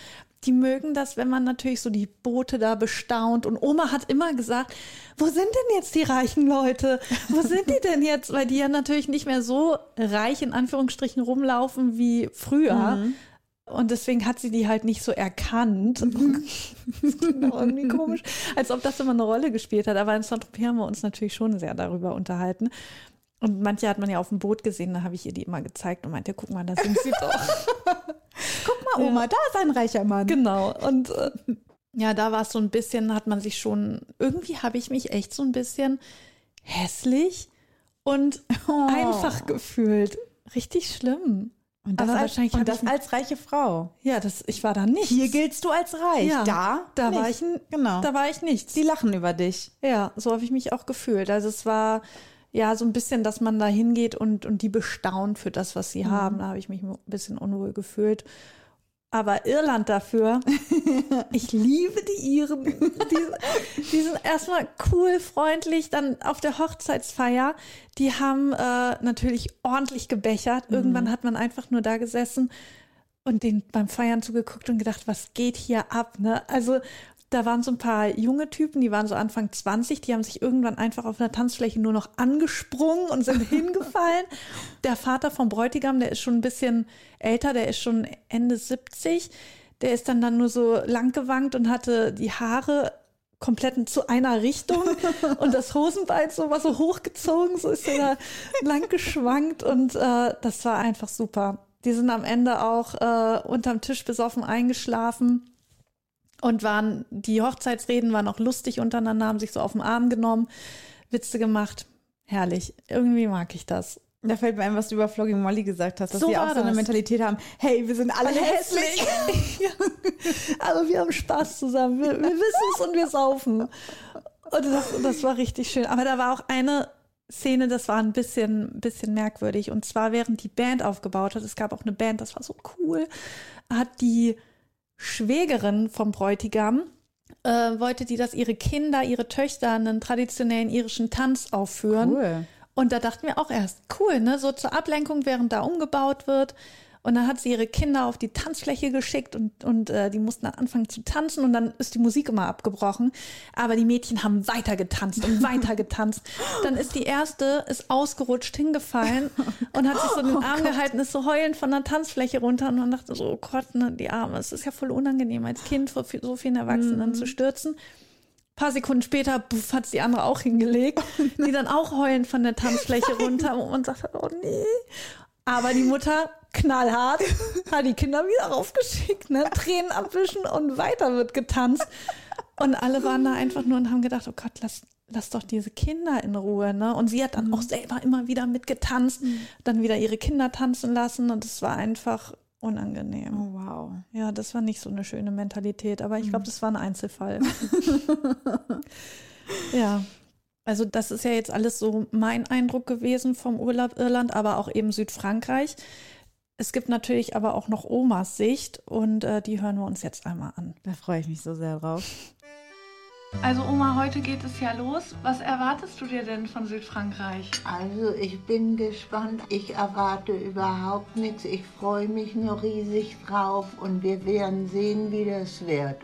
die mögen das, wenn man natürlich so die Boote da bestaunt. Und Oma hat immer gesagt, wo sind denn jetzt die reichen Leute? Wo sind die denn jetzt? Weil die ja natürlich nicht mehr so reich in Anführungsstrichen rumlaufen wie früher. Mhm. Und deswegen hat sie die halt nicht so erkannt. *laughs* das klingt auch irgendwie komisch, als ob das immer eine Rolle gespielt hat. Aber in Saint-Tropez haben wir uns natürlich schon sehr darüber unterhalten. Und manche hat man ja auf dem Boot gesehen, da habe ich ihr die immer gezeigt und meinte, guck mal, da sind sie *laughs* doch. Guck mal, Oma, da ist ein reicher Mann. genau. Und äh, ja, da war es so ein bisschen, hat man sich schon, irgendwie habe ich mich echt so ein bisschen hässlich und Oh. einfach gefühlt. Richtig schlimm. Und das, Aber als, wahrscheinlich und das ich als reiche Frau. Ja, das, ich war da nicht. Hier giltst du als reich. Ja, da, da war nicht. ich n- Genau. Da war ich nichts. Die lachen über dich. Ja, so habe ich mich auch gefühlt. Also es war ja so ein bisschen, dass man da hingeht und, und die bestaunt für das, was Mhm. sie haben. Da habe ich mich ein bisschen unwohl gefühlt. Aber Irland dafür, *laughs* ich liebe die Iren. Die, die sind erstmal cool, freundlich. Dann auf der Hochzeitsfeier, die haben äh, natürlich ordentlich gebechert. Mhm. Irgendwann hat man einfach nur da gesessen und den beim Feiern zugeguckt und gedacht, was geht hier ab? Ne? Also da waren so ein paar junge Typen, die waren so Anfang 20, die haben sich irgendwann einfach auf einer Tanzfläche nur noch angesprungen und sind *laughs* hingefallen. Der Vater vom Bräutigam, der ist schon ein bisschen älter, der ist schon Ende 70, der ist dann dann nur so langgewankt und hatte die Haare komplett zu einer Richtung *laughs* und das Hosenbein so war so hochgezogen, so ist er da lang geschwankt und äh, das war einfach super. Die sind am Ende auch äh, unterm Tisch besoffen eingeschlafen und waren, die Hochzeitsreden waren auch lustig untereinander, haben sich so auf den Arm genommen, Witze gemacht. Herrlich. Irgendwie mag ich das. Da fällt mir ein, was du über Flogging Molly gesagt hast, dass So auch so eine das. Mentalität haben. Hey, wir sind alle, hässlich. Aber *laughs* wir haben Spaß zusammen. Wir, wir wissen es und wir saufen. Und das, das war richtig schön. Aber da war auch eine Szene, das war ein bisschen, bisschen merkwürdig. Und zwar, während die Band aufgebaut hat, es gab auch eine Band, das war so cool, hat die Schwägerin vom Bräutigam, äh, wollte die, dass ihre Kinder, ihre Töchter einen traditionellen irischen Tanz aufführen. Cool. Und da dachten wir auch erst, cool, ne? So zur Ablenkung, während da umgebaut wird. Und dann hat sie ihre Kinder auf die Tanzfläche geschickt und, und äh, die mussten dann anfangen zu tanzen und dann ist die Musik immer abgebrochen. Aber die Mädchen haben weiter getanzt und weiter getanzt. Dann ist die erste, ist ausgerutscht, hingefallen und hat sich so den Arm gehalten, ist so heulend von der Tanzfläche runter und man dachte so, oh Gott, ne, die Arme, es ist ja voll unangenehm, als Kind vor viel- so vielen Erwachsenen zu stürzen paar Sekunden später puff, hat die andere auch hingelegt, die dann auch heulend von der Tanzfläche runter und sagt, oh nee. Aber die Mutter knallhart *laughs* hat die Kinder wieder raufgeschickt, ne? Tränen abwischen und weiter wird getanzt. Und alle waren da einfach nur und haben gedacht, oh Gott, lass, lass doch diese Kinder in Ruhe, ne? Und sie hat dann auch selber immer wieder mitgetanzt, dann wieder ihre Kinder tanzen lassen und es war einfach unangenehm. Oh, wow. Ja, das war nicht so eine schöne Mentalität, aber ich glaube, das war ein Einzelfall. *laughs* ja. Also das ist ja jetzt alles so mein Eindruck gewesen vom Urlaub Irland, aber auch eben Südfrankreich. Es gibt natürlich aber auch noch Omas Sicht und äh, die hören wir uns jetzt einmal an. Da freue ich mich so sehr drauf. Also Oma, heute geht es ja los. Was erwartest du dir denn von Südfrankreich? Also ich bin gespannt. Ich erwarte überhaupt nichts. Ich freue mich nur riesig drauf und wir werden sehen, wie das wird.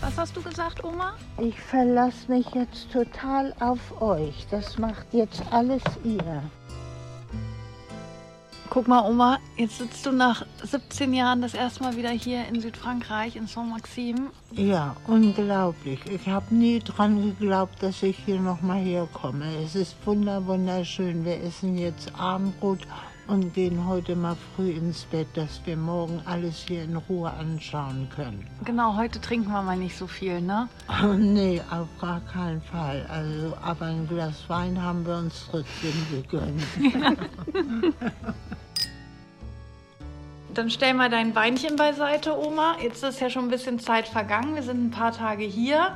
Was hast du gesagt, Oma? Ich verlasse mich jetzt total auf euch. Das macht jetzt alles ihr. Guck mal, Oma, jetzt sitzt du nach 17 Jahren das erste Mal wieder hier in Südfrankreich, in Saint-Maxime. Ja, unglaublich. Ich habe nie dran geglaubt, dass ich hier nochmal herkomme. Es ist wunder wunderschön. Wir essen jetzt Abendbrot und gehen heute mal früh ins Bett, dass wir morgen alles hier in Ruhe anschauen können. Genau, heute trinken wir mal nicht so viel, ne? *laughs* Nee, auf gar keinen Fall. Also, aber ein Glas Wein haben wir uns trotzdem gegönnt. *laughs* *laughs* Dann stell mal dein Weinchen beiseite, Oma. Jetzt ist ja schon ein bisschen Zeit vergangen. Wir sind ein paar Tage hier.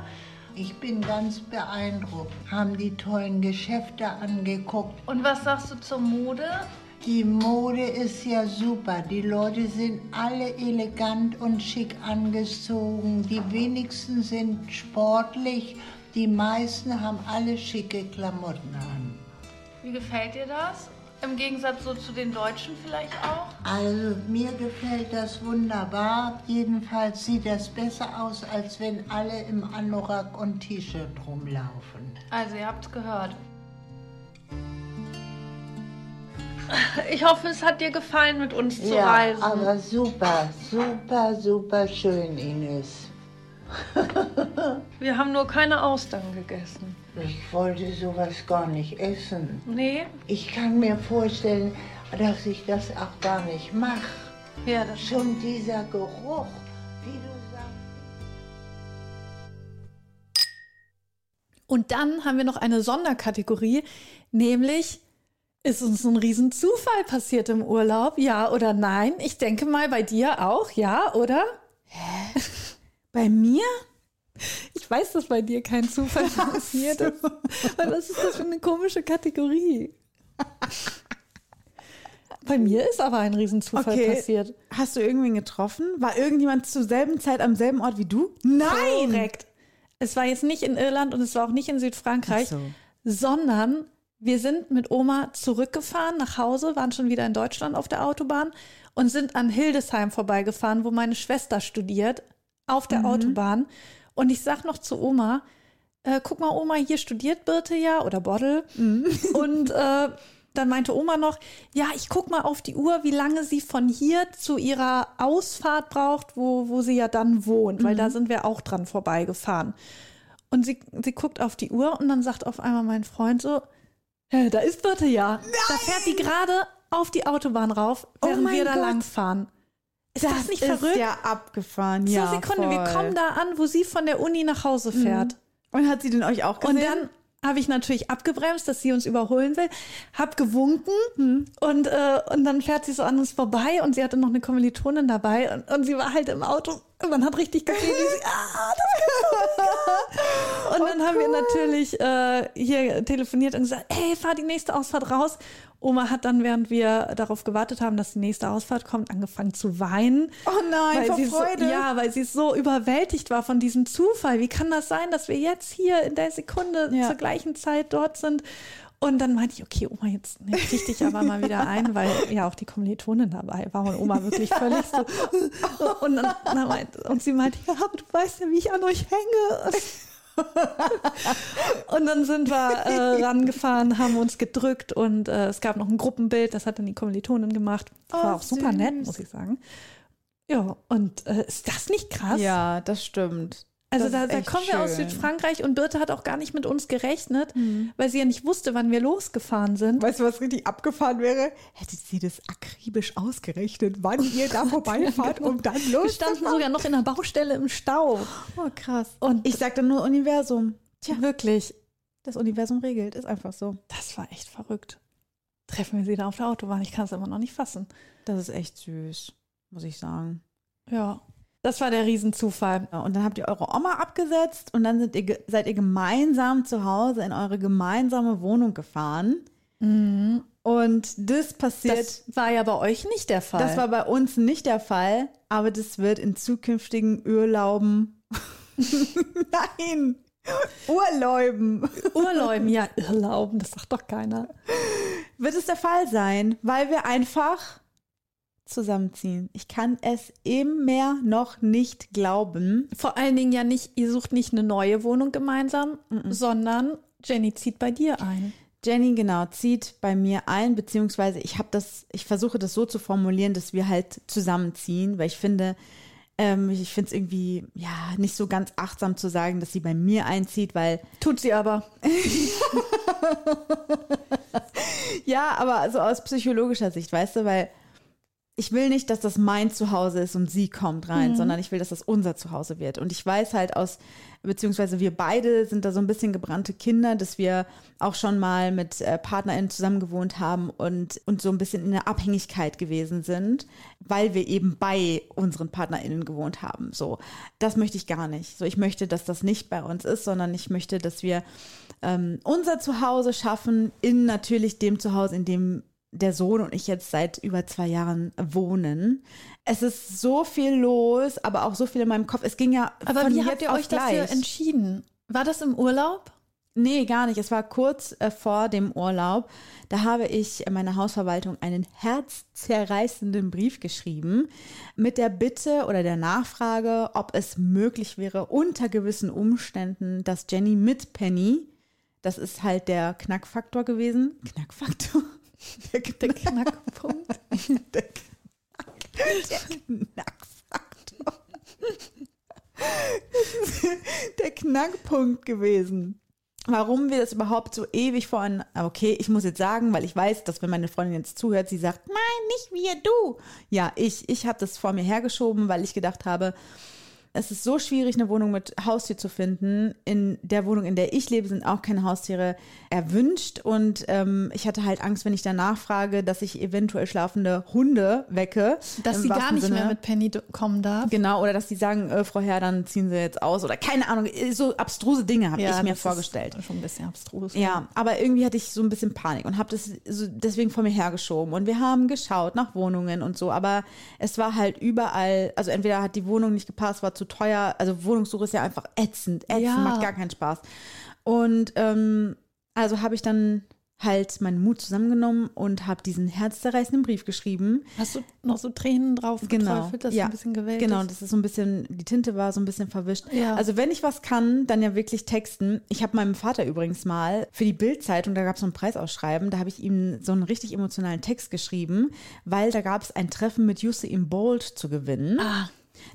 Ich bin ganz beeindruckt. Haben die tollen Geschäfte angeguckt. Und was sagst du zur Mode? Die Mode ist ja super. Die Leute sind alle elegant und schick angezogen. Die wenigsten sind sportlich. Die meisten haben alle schicke Klamotten an. Wie gefällt dir das? Im Gegensatz so zu den Deutschen vielleicht auch? Also mir gefällt das wunderbar. Jedenfalls sieht das besser aus, als wenn alle im Anorak und T-Shirt rumlaufen. Also, ihr habt's gehört. Ich hoffe, es hat dir gefallen, mit uns zu ja, reisen. aber super, super, super schön, Ines. *laughs* Wir haben nur keine Austern gegessen. Ich wollte sowas gar nicht essen. Nee? Ich kann mir vorstellen, dass ich das auch gar nicht mache. Ja, das Schon dieser Geruch, wie du sagst. Und dann haben wir noch eine Sonderkategorie, nämlich ist uns ein Riesenzufall passiert im Urlaub, ja oder nein? Ich denke mal bei dir auch, ja, oder? *laughs* Bei mir? Ich weiß, dass bei dir kein Zufall *laughs* passiert ist. Weil was ist das für eine komische Kategorie? Bei mir ist aber ein Riesenzufall Okay. passiert. Hast du irgendwen getroffen? War irgendjemand zur selben Zeit am selben Ort wie du? Nein! Korrekt. Es war jetzt nicht in Irland und es war auch nicht in Südfrankreich, so. sondern wir sind mit Oma zurückgefahren nach Hause, waren schon wieder in Deutschland auf der Autobahn und sind an Hildesheim vorbeigefahren, wo meine Schwester studiert, auf der Autobahn. Und ich sag noch zu Oma, äh, guck mal, Oma, hier studiert Birte ja oder Boddel. Und äh, dann meinte Oma noch, ja, ich guck mal auf die Uhr, wie lange sie von hier zu ihrer Ausfahrt braucht, wo, wo sie ja dann wohnt, weil da sind wir auch dran vorbeigefahren. Und sie, sie guckt auf die Uhr und dann sagt auf einmal mein Freund so, da ist Birte ja. Da fährt die gerade auf die Autobahn rauf, Oh während mein wir da Gott. langfahren. Ist das, nicht ist verrückt? ja abgefahren. so ja, Sekunde, wir kommen da an, wo sie von der Uni nach Hause fährt. Und hat sie denn euch auch gesehen? Und dann habe ich natürlich abgebremst, dass sie uns überholen will, hab gewunken und, äh, und dann fährt sie so an uns vorbei und sie hatte noch eine Kommilitonin dabei und, und sie war halt im Auto und man hat richtig gesehen, wie sie, *laughs* ah, das Und dann haben wir natürlich äh, hier telefoniert und gesagt, hey, fahr die nächste Ausfahrt raus. Oma hat dann, während wir darauf gewartet haben, dass die nächste Ausfahrt kommt, angefangen zu weinen. Oh nein, weil sie so, Freude. Ja, weil sie so überwältigt war von diesem Zufall. Wie kann das sein, dass wir jetzt hier in der Sekunde Ja. zur gleichen Zeit dort sind? Und dann meinte ich, okay, Oma, jetzt jetzt richte dich aber mal wieder ein, weil ja auch die Kommilitonin dabei war und Oma wirklich völlig so. *laughs* Und, dann, dann meint, und sie meinte, ja, aber du weißt ja, wie ich an euch hänge. *laughs* Und dann sind wir äh, rangefahren, haben uns gedrückt und äh, es gab noch ein Gruppenbild, das hat dann die Kommilitonin gemacht. Das war Oh, auch super nett, muss ich sagen. Ja, und äh, ist das nicht krass? Ja, das stimmt. Also da, da kommen wir aus schön. Südfrankreich und Birte hat auch gar nicht mit uns gerechnet, weil sie ja nicht wusste, wann wir losgefahren sind. Weißt du, was richtig abgefahren wäre? Hätte sie das akribisch ausgerechnet, wann *laughs* ihr da vorbeifahrt, um dann Wir los standen sogar noch in der Baustelle im Stau. Oh, krass. Und Ich sag dann nur Universum. Tja, wirklich, das Universum regelt, ist einfach so. das war echt verrückt. Treffen wir sie da auf der Autobahn. Ich kann es immer noch nicht fassen. Das ist echt süß, muss ich sagen. Ja, das war der Riesenzufall. Und dann habt ihr eure Oma abgesetzt und dann ihr, seid ihr gemeinsam zu Hause in eure gemeinsame Wohnung gefahren. Und das passiert. Das war ja bei euch nicht der Fall. Das war bei uns nicht der Fall, aber das wird in zukünftigen Urlauben. *laughs* Nein! Urläuben Urlauben, ja, Urlauben, das sagt doch keiner. wird es der Fall sein, weil wir einfach zusammenziehen. Ich kann es immer noch nicht glauben. Vor allen Dingen ja nicht, ihr sucht nicht eine neue Wohnung gemeinsam, sondern Jenny zieht bei dir ein. Jenny genau zieht bei mir ein, beziehungsweise ich habe das, ich versuche das so zu formulieren, dass wir halt zusammenziehen, weil ich finde, ähm, ich finde es irgendwie ja nicht so ganz achtsam zu sagen, dass sie bei mir einzieht, weil Tut sie aber. *laughs* Ja, aber so aus psychologischer Sicht, weißt du, weil ich will nicht, dass das mein Zuhause ist und sie kommt rein, sondern ich will, dass das unser Zuhause wird. Und ich weiß halt aus, beziehungsweise wir beide sind da so ein bisschen gebrannte Kinder, dass wir auch schon mal mit äh, PartnerInnen zusammen gewohnt haben und, und so ein bisschen in der Abhängigkeit gewesen sind, weil wir eben bei unseren PartnerInnen gewohnt haben. So, das möchte ich gar nicht. So, ich möchte, dass das nicht bei uns ist, sondern ich möchte, dass wir ähm, unser Zuhause schaffen, in natürlich dem Zuhause, in dem der Sohn und ich jetzt seit über zwei Jahren wohnen. Es ist so viel los, aber auch so viel in meinem Kopf. Es ging ja Aber von wie jetzt habt ihr euch dafür gleich. entschieden? War das im Urlaub? Nee, gar nicht. Es war kurz äh, vor dem Urlaub. Da habe ich meiner Hausverwaltung einen herzzerreißenden Brief geschrieben mit der Bitte oder der Nachfrage, ob es möglich wäre, unter gewissen Umständen, dass Jenny mit Penny, das ist halt der Knackfaktor gewesen. Knackfaktor? *laughs* Der, Knack, Knackpunkt. *laughs* der, der Knackfaktor. *laughs* Der Knackpunkt gewesen. Warum wir das überhaupt so ewig voran. Okay, ich muss jetzt sagen, weil ich weiß, dass wenn meine Freundin jetzt zuhört, sie sagt, nein, nicht wir, du. Ja, ich, ich habe das vor mir hergeschoben, weil ich gedacht habe, es ist so schwierig, eine Wohnung mit Haustier zu finden. In der Wohnung, in der ich lebe, sind auch keine Haustiere erwünscht. Und ähm, ich hatte halt Angst, wenn ich danach frage, dass ich eventuell schlafende Hunde wecke. Dass sie gar nicht mehr Sinne. mit Penny kommen darf. Genau, oder dass die sagen, äh, Frau Herr, dann ziehen Sie jetzt aus. Oder keine Ahnung, so abstruse Dinge habe ich mir das ist vorgestellt. Schon ein bisschen abstrus. Ja, aber irgendwie hatte ich so ein bisschen Panik und habe das so deswegen vor mir hergeschoben. Und wir haben geschaut nach Wohnungen und so, aber es war halt überall, also entweder hat die Wohnung nicht gepasst, war zu teuer. Also Wohnungssuche ist ja einfach ätzend, ätzend, Ja. macht gar keinen Spaß. Und ähm, also habe ich dann halt meinen Mut zusammengenommen und habe diesen herzzerreißenden Brief geschrieben. Hast du noch so Tränen drauf Genau. dass ja. ein bisschen gewählt Genau, ist? das ist so ein bisschen, die Tinte war so ein bisschen verwischt. Ja. Also wenn ich was kann, dann ja wirklich texten. Ich habe meinem Vater übrigens mal für die Bildzeitung, da gab es so ein Preisausschreiben, da habe ich ihm so einen richtig emotionalen Text geschrieben, weil da gab es ein Treffen mit Usain Bolt zu gewinnen. Ah.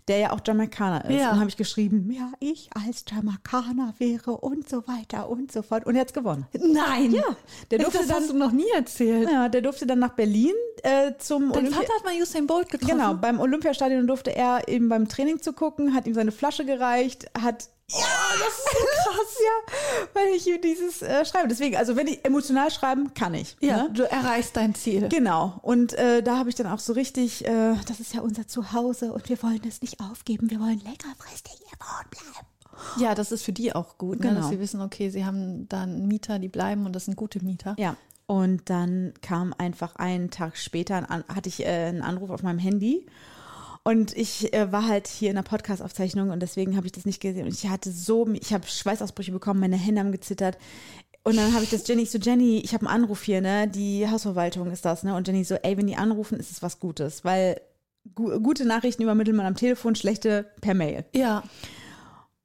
Der ja auch Jamaikaner ist. Ja. Und habe ich geschrieben, ja, ich als Jamaikaner wäre und so weiter und so fort. Und er hat's gewonnen. Nein. Ja, der durfte das dann, hast du noch nie erzählt. ja, der durfte dann nach Berlin äh, zum Dein Olympia- Vater hat mal Usain Bolt getroffen. Genau, beim Olympiastadion durfte er eben beim Training zu gucken, hat ihm seine Flasche gereicht, hat Ja, das ist so *laughs* krass, ja, weil ich hier dieses äh, schreibe. Deswegen, also wenn ich emotional schreiben, kann ich. Ja, Ne? du erreichst dein Ziel. Genau. Und äh, da habe ich dann auch so richtig, äh, das ist ja unser Zuhause und wir wollen es nicht aufgeben. Wir wollen längerfristig hier wohnen bleiben. Ja, das ist für die auch gut, ne? Genau. dass sie wissen, okay, sie haben dann Mieter, die bleiben und das sind gute Mieter. Ja. Und dann kam einfach einen Tag später, An hatte ich äh, einen Anruf auf meinem Handy. Und ich äh, war halt hier in der Podcast-Aufzeichnung und deswegen habe ich das nicht gesehen. Und ich hatte so, ich habe Schweißausbrüche bekommen, meine Hände haben gezittert. Und dann habe ich das Jenny, ich so Jenny, ich habe einen Anruf hier, ne? Die Hausverwaltung ist das, ne? Und Jenny so, ey, wenn die anrufen, ist es was Gutes, weil gu gute Nachrichten übermittelt man am Telefon, schlechte per Mail. Ja.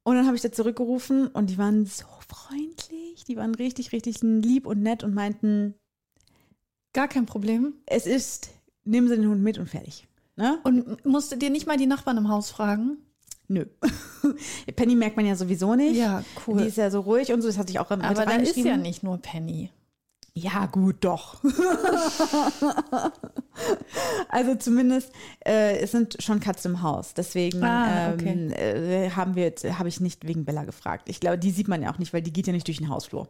Und dann habe ich da zurückgerufen und die waren so freundlich, die waren richtig, richtig lieb und nett und meinten, Gar kein Problem. es ist, nehmen Sie den Hund mit und fertig. Ne? Und musst du dir nicht mal die Nachbarn im Haus fragen? Nö. *laughs* Penny merkt man ja sowieso nicht. Ja, cool. Die ist ja so ruhig und so, das hatte ich auch im Aber da ist ja nicht nur Penny. Ja, gut, doch. *laughs* also zumindest, äh, es sind schon Katzen im Haus. Deswegen Ah, ähm, äh, haben wir, habe ich nicht wegen Bella gefragt. Ich glaube, die sieht man ja auch nicht, weil die geht ja nicht durch den Hausflur.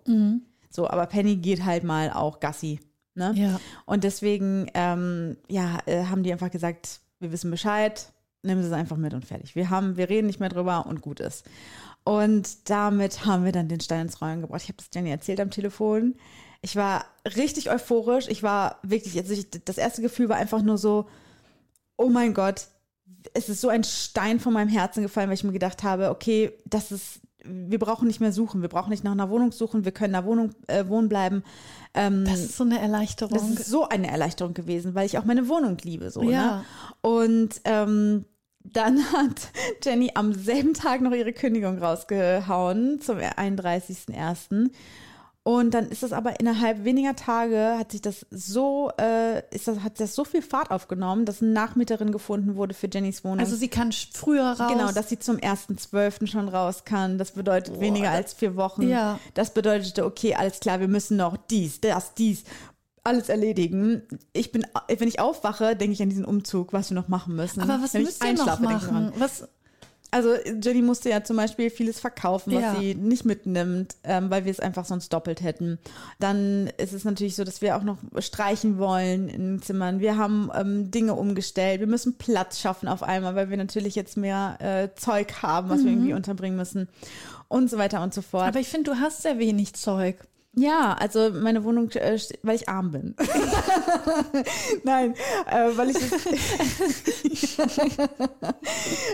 So, aber Penny geht halt mal auch Gassi. Ne? Ja. Und deswegen, ähm, ja, äh, haben die einfach gesagt, wir wissen Bescheid, nehmen Sie es einfach mit und fertig. Wir haben, wir reden nicht mehr drüber und gut ist. Und damit haben wir dann den Stein ins Rollen gebracht. Ich habe das Jenny erzählt am Telefon. Ich war richtig euphorisch. Ich war wirklich, also ich, das erste Gefühl war einfach nur so, oh mein Gott, es ist so ein Stein von meinem Herzen gefallen, weil ich mir gedacht habe, okay, das ist, wir brauchen nicht mehr suchen, wir brauchen nicht nach einer Wohnung suchen, wir können in einer Wohnung äh, wohnen bleiben. Ähm, Das ist so eine Erleichterung. das ist so eine Erleichterung gewesen, weil ich auch meine Wohnung liebe. So, Ja. ne? Und ähm, dann *laughs* hat Jenny am selben Tag noch ihre Kündigung rausgehauen zum 31.01. Und dann ist das aber innerhalb weniger Tage hat sich das so, äh, ist das, hat das so viel Fahrt aufgenommen, dass eine Nachmieterin gefunden wurde für Jennys Wohnung. also sie kann früher raus. Genau, dass sie zum 1.12. schon raus kann. Das bedeutet weniger als vier Wochen. Ja. Das bedeutete, okay, alles klar, wir müssen noch dies, das, dies, alles erledigen. Ich bin, wenn ich aufwache, denke ich an diesen Umzug, was wir noch machen müssen. Aber was wenn müsst ihr noch machen? Was, Also Jenny musste ja zum Beispiel vieles verkaufen, was Ja. sie nicht mitnimmt, ähm, weil wir es einfach sonst doppelt hätten. Dann ist es natürlich so, dass wir auch noch streichen wollen in den Zimmern. Wir haben ähm, Dinge umgestellt. Wir müssen Platz schaffen auf einmal, weil wir natürlich jetzt mehr äh, Zeug haben, was wir irgendwie unterbringen müssen und so weiter und so fort. aber ich finde, du hast sehr wenig Zeug. Ja, also meine Wohnung, äh, weil ich arm bin. *laughs* Nein, äh, weil ich *laughs*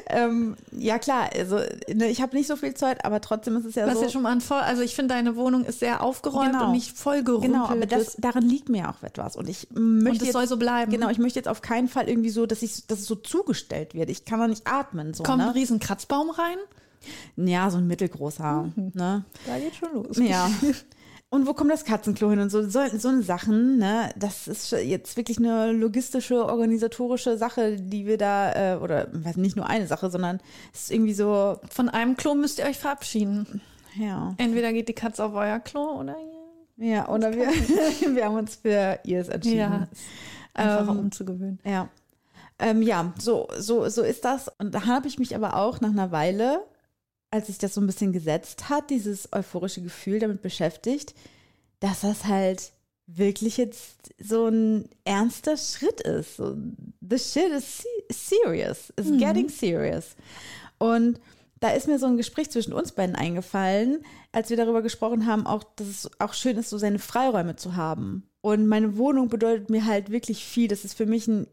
ähm, ja klar, also ne, ich habe nicht so viel Zeug, aber trotzdem ist es ja Was so. ja schon mal ein voll, also ich finde, deine Wohnung ist sehr aufgeräumt Genau. und nicht vollgerümpelt. Genau, aber das, ist. daran liegt mir auch etwas. Und ich möchte. Und das jetzt, soll so bleiben. Genau, ich möchte jetzt auf keinen Fall irgendwie so, dass, ich, dass es so zugestellt wird. Ich kann da nicht atmen. So, Kommt ein ne? riesen Kratzbaum rein? Ja, so ein mittelgroßer. Ne? Da geht schon los. Ja. *laughs* Und wo kommt das Katzenklo hin und so, so, so eine Sachen, ne? Das ist jetzt wirklich eine logistische, organisatorische Sache, die wir da, äh, oder weiß nicht nur eine Sache, sondern es ist irgendwie so, Von einem Klo müsst ihr euch verabschieden. ja. Entweder geht die Katze auf euer Klo oder ihr. Ja, oder wir, *laughs* wir haben uns für ihrs entschieden. Ja. Einfacher Ähm, umzugewöhnen. Ja. Ähm, ja, so, so, so ist das. Und da habe ich mich aber auch nach einer Weile, als sich das so ein bisschen gesetzt hat, dieses euphorische Gefühl damit beschäftigt, dass das halt wirklich jetzt so ein ernster Schritt ist. So, the shit is se- serious. It's getting serious. Und da ist mir so ein Gespräch zwischen uns beiden eingefallen, als wir darüber gesprochen haben, auch, dass es auch schön ist, so seine Freiräume zu haben. Und meine Wohnung bedeutet mir halt wirklich viel. Das ist für mich ein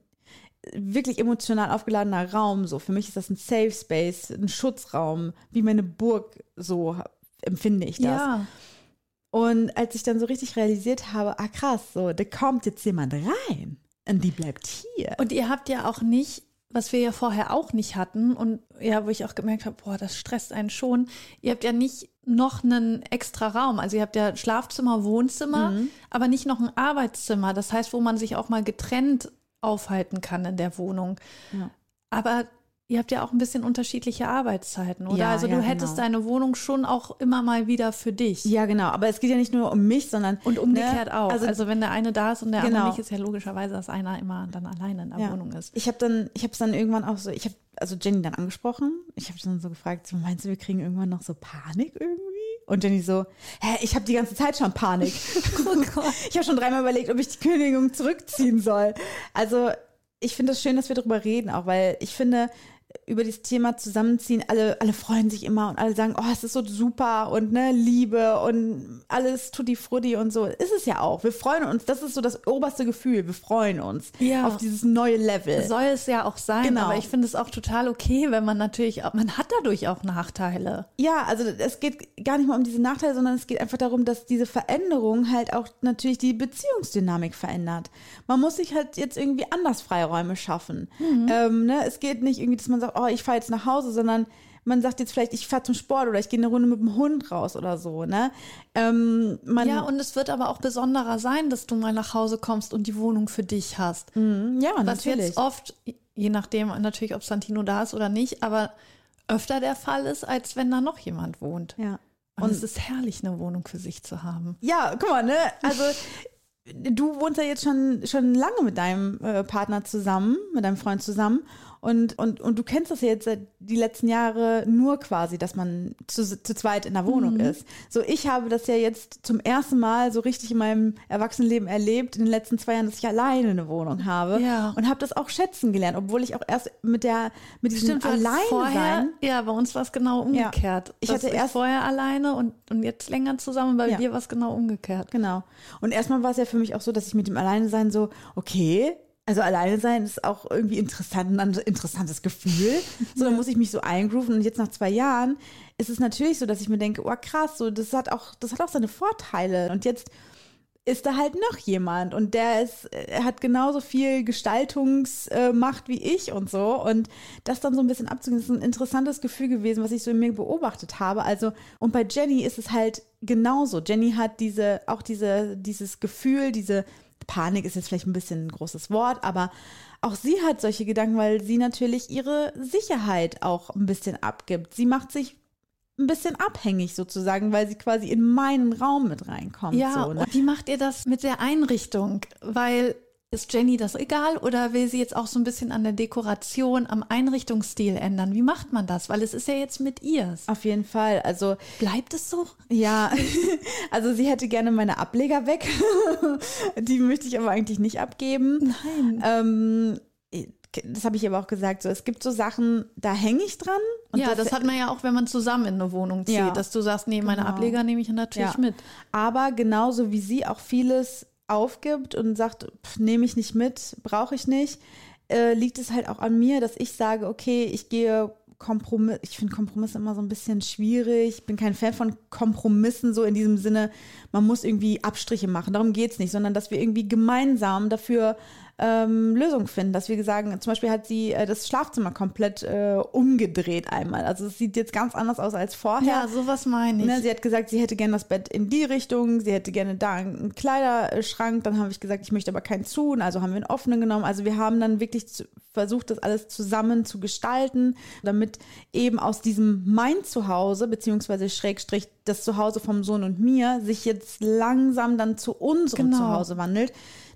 wirklich emotional aufgeladener Raum. So für mich ist das ein Safe Space, ein Schutzraum, wie meine Burg. So empfinde ich das. Ja. Und als ich dann so richtig realisiert habe, ah krass, so da kommt jetzt jemand rein und die bleibt hier. Und ihr habt ja auch nicht, was wir ja vorher auch nicht hatten und ja, wo ich auch gemerkt habe, boah, das stresst einen schon. Ihr habt ja nicht noch einen extra Raum. Also ihr habt ja Schlafzimmer, Wohnzimmer, Mhm. aber nicht noch ein Arbeitszimmer. Das heißt, wo man sich auch mal getrennt aufhalten kann in der Wohnung. Ja. Aber Ihr habt ja auch ein bisschen unterschiedliche Arbeitszeiten, oder? Ja, also ja, du hättest genau. deine Wohnung schon auch immer mal wieder für dich. Ja, genau. Aber es geht ja nicht nur um mich, sondern Und umgekehrt ne? auch. Also, Also, wenn der eine da ist und der Genau. andere nicht, ist ja logischerweise, dass einer immer dann alleine in der ja. Wohnung ist. Ich habe dann, ich habe es dann irgendwann auch so, ich habe also Jenny dann angesprochen. Ich habe dann so gefragt, so, meinst du, wir kriegen irgendwann noch so Panik irgendwie? Und Jenny so, hä, ich habe die ganze Zeit schon Panik. *laughs* Oh ich habe schon dreimal überlegt, ob ich die Kündigung zurückziehen soll. Also ich finde es das schön, dass wir darüber reden, auch weil ich finde, über dieses Thema zusammenziehen, alle, alle freuen sich immer und alle sagen, oh, es ist so super und ne, Liebe und alles tutti frutti und so. Ist es ja auch. Wir freuen uns. Das ist so das oberste Gefühl. Wir freuen uns Ja. auf dieses neue Level. Soll es ja auch sein, Genau. aber ich finde es auch total okay, wenn man natürlich, man hat dadurch auch Nachteile. Ja, also es geht gar nicht mal um diese Nachteile, sondern es geht einfach darum, dass diese Veränderung halt auch natürlich die Beziehungsdynamik verändert. Man muss sich halt jetzt irgendwie anders Freiräume schaffen. Ähm, ne? Es geht nicht irgendwie, dass man sagt, oh, ich fahre jetzt nach Hause, sondern man sagt jetzt vielleicht, ich fahre zum Sport oder ich gehe eine Runde mit dem Hund raus oder so. Ne? Ähm, man, Ja, und es wird aber auch besonderer sein, dass du mal nach Hause kommst und die Wohnung für dich hast. ja, Was natürlich. jetzt oft, je nachdem natürlich, ob Santino da ist oder nicht, aber öfter der Fall ist, als wenn da noch jemand wohnt. ja. Und es ist herrlich, eine Wohnung für sich zu haben. Ja, guck mal, ne? Also du wohnst ja jetzt schon, schon lange mit deinem äh, Partner zusammen, mit deinem Freund zusammen. Und, und, und du kennst das ja jetzt seit die letzten Jahre nur quasi, dass man zu, zu zweit in der Wohnung ist. So, ich habe das ja jetzt zum ersten Mal so richtig in meinem Erwachsenenleben erlebt, in den letzten zwei Jahren, dass ich alleine eine Wohnung habe. Ja. Und habe das auch schätzen gelernt, obwohl ich auch erst mit der, mit diesem hattest Alleine vorher, sein. ja, bei uns war es genau umgekehrt. Ich Dass hatte erst- vorher alleine und, und jetzt länger zusammen, bei Ja. dir war es genau umgekehrt. Genau. Und erstmal war es ja für mich auch so, dass ich mit dem Alleine sein so, okay, also alleine sein ist auch irgendwie interessant, ein interessantes Gefühl. So, dann muss ich mich so eingrooven. Und jetzt nach zwei Jahren ist es natürlich so, dass ich mir denke, oh krass, so, das hat auch, das hat auch seine Vorteile. Und jetzt ist da halt noch jemand und der ist, er hat genauso viel Gestaltungsmacht wie ich und so. Und das dann so ein bisschen abzugeben, ist ein interessantes Gefühl gewesen, was ich so in mir beobachtet habe. Also, und bei Jenny ist es halt genauso. Jenny hat diese, auch diese, dieses Gefühl, diese Panik ist jetzt vielleicht ein bisschen ein großes Wort, aber auch sie hat solche Gedanken, weil sie natürlich ihre Sicherheit auch ein bisschen abgibt. Sie macht sich ein bisschen abhängig sozusagen, weil sie quasi in meinen Raum mit reinkommt. Ja, so, ne? und wie macht ihr das mit der Einrichtung? Weil ist Jenny das egal oder will sie jetzt auch so ein bisschen an der Dekoration, am Einrichtungsstil ändern? Wie macht man das? Weil es ist ja jetzt mit ihr. Auf jeden Fall. Also Bleibt es so? ja, *laughs* also sie hätte gerne meine Ableger weg. *laughs* Die möchte ich aber eigentlich nicht abgeben. Nein. Ähm, das habe ich aber auch gesagt. So, es gibt so Sachen, da hänge ich dran. Und ja, das, hat man ja auch, wenn man zusammen in eine Wohnung zieht, Ja. dass du sagst, nee, meine Genau. Ableger nehme ich natürlich Ja. mit. Aber genauso wie sie auch vieles aufgibt und sagt, nehme ich nicht mit, brauche ich nicht, äh, liegt es halt auch an mir, dass ich sage, okay, ich gehe Kompromiss, ich finde Kompromisse immer so ein bisschen schwierig. Ich bin kein Fan von Kompromissen, so in diesem Sinne, man muss irgendwie Abstriche machen. Darum geht es nicht, sondern dass wir irgendwie gemeinsam dafür ähm, Lösungen finden. Dass wir sagen, zum Beispiel hat sie äh, das Schlafzimmer komplett äh, umgedreht einmal. Also es sieht jetzt ganz anders aus als vorher. Ja, sowas meine ich. Ne, sie hat gesagt, sie hätte gerne das Bett in die Richtung, sie hätte gerne da einen Kleiderschrank. Dann habe ich gesagt, ich möchte aber keinen zu. Und Also haben wir einen offenen genommen. Also wir haben dann wirklich zu, versucht, das alles zusammen zu gestalten, damit eben aus diesem mein Zuhause, beziehungsweise Schrägstrich das Zuhause vom Sohn und mir, sich jetzt langsam dann zu unserem Genau. Zuhause wandelt.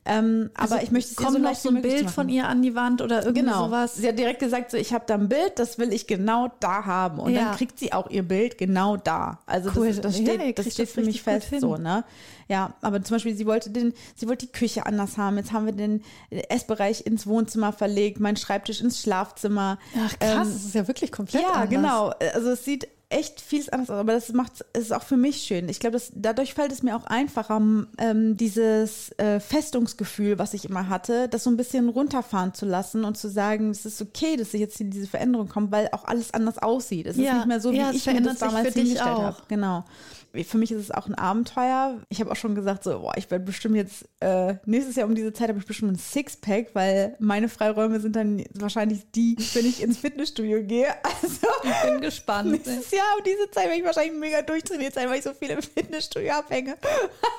Ähm, aber Also ich möchte kommt noch leicht so ein Bild von ihr an die Wand oder irgendwie Genau. sowas. Sie hat direkt gesagt, so, ich habe da ein Bild, das will ich genau da haben. Und Ja. dann kriegt sie auch ihr Bild genau da. Also Cool. das, das Ja, steht, ihr das steht das für mich fest hin. so, ne? Ja, aber zum Beispiel, sie wollte den, sie wollte die Küche anders haben. Jetzt haben wir den Essbereich ins Wohnzimmer verlegt, meinen Schreibtisch ins Schlafzimmer. Ach krass, Ähm, das ist ja wirklich komplett ja, anders. genau. Also es sieht echt vieles anders aus, aber das macht es ist auch für mich schön. Ich glaube, dass dadurch fällt es mir auch einfacher, ähm, dieses äh, Festungsgefühl, was ich immer hatte, das so ein bisschen runterfahren zu lassen und zu sagen, es ist okay, dass jetzt hier diese Veränderung kommt, weil auch alles anders aussieht. Es Ja, ist nicht mehr so, wie ja, es ich mir das damals für dich hingestellt habe. Genau. Für mich ist es auch ein Abenteuer. Ich habe auch schon gesagt, so, boah, ich werde bestimmt jetzt äh, nächstes Jahr um diese Zeit habe ich bestimmt ein Sixpack, weil meine Freiräume sind dann wahrscheinlich die, wenn ich ins Fitnessstudio gehe. *laughs* Also Ich bin gespannt. Nächstes Jahr um diese Zeit werde ich wahrscheinlich mega durchtrainiert sein, weil ich so viel im Fitnessstudio abhänge.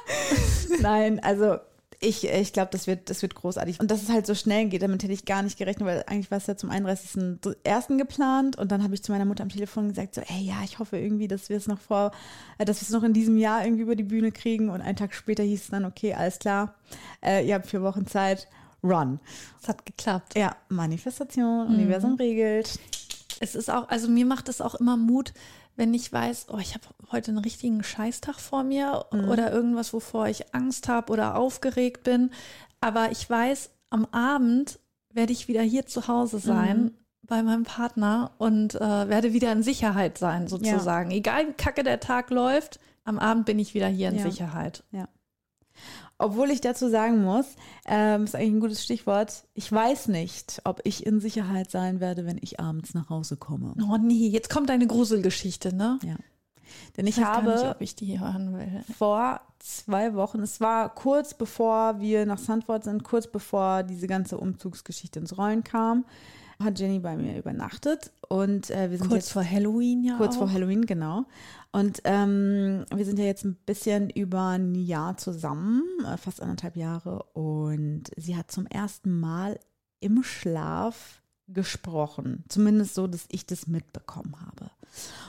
*laughs* Nein, also ich, ich glaube, das wird, das wird großartig. Und dass es halt so schnell geht, damit hätte ich gar nicht gerechnet, weil eigentlich war es ja zum 31.01. geplant. Und dann habe ich zu meiner Mutter am Telefon gesagt, so, ey, ja, ich hoffe irgendwie, dass wir es noch vor, äh, dass wir es noch in diesem Jahr irgendwie über die Bühne kriegen. Und einen Tag später hieß es dann, okay, alles klar, äh, ihr habt vier Wochen Zeit, run. Es hat geklappt. Ja, Manifestation, Universum regelt. Es ist auch, also mir macht es auch immer Mut, wenn ich weiß, oh, ich habe heute einen richtigen Scheißtag vor mir oder irgendwas, wovor ich Angst habe oder aufgeregt bin. Aber ich weiß, am Abend werde ich wieder hier zu Hause sein bei meinem Partner und äh, werde wieder in Sicherheit sein, sozusagen. Egal wie kacke der Tag läuft, am Abend bin ich wieder hier in Ja. Sicherheit. Ja. Obwohl ich dazu sagen muss, ähm, ist eigentlich ein gutes Stichwort, ich weiß nicht, ob ich in Sicherheit sein werde, wenn ich abends nach Hause komme. Oh nee, jetzt kommt eine Gruselgeschichte, ne? Ja. Denn ich, weiß gar habe nicht, ob ich die hören will. vor zwei Wochen, es war kurz bevor wir nach Sandford sind, kurz bevor diese ganze Umzugsgeschichte ins Rollen kam, hat Jenny bei mir übernachtet und äh, wir sind Kurz jetzt vor Halloween ja kurz auch. vor Halloween, genau. Und ähm, wir sind ja jetzt ein bisschen über ein Jahr zusammen, äh, fast anderthalb Jahre. Und sie hat zum ersten Mal im Schlaf gesprochen. Zumindest so, dass ich das mitbekommen habe.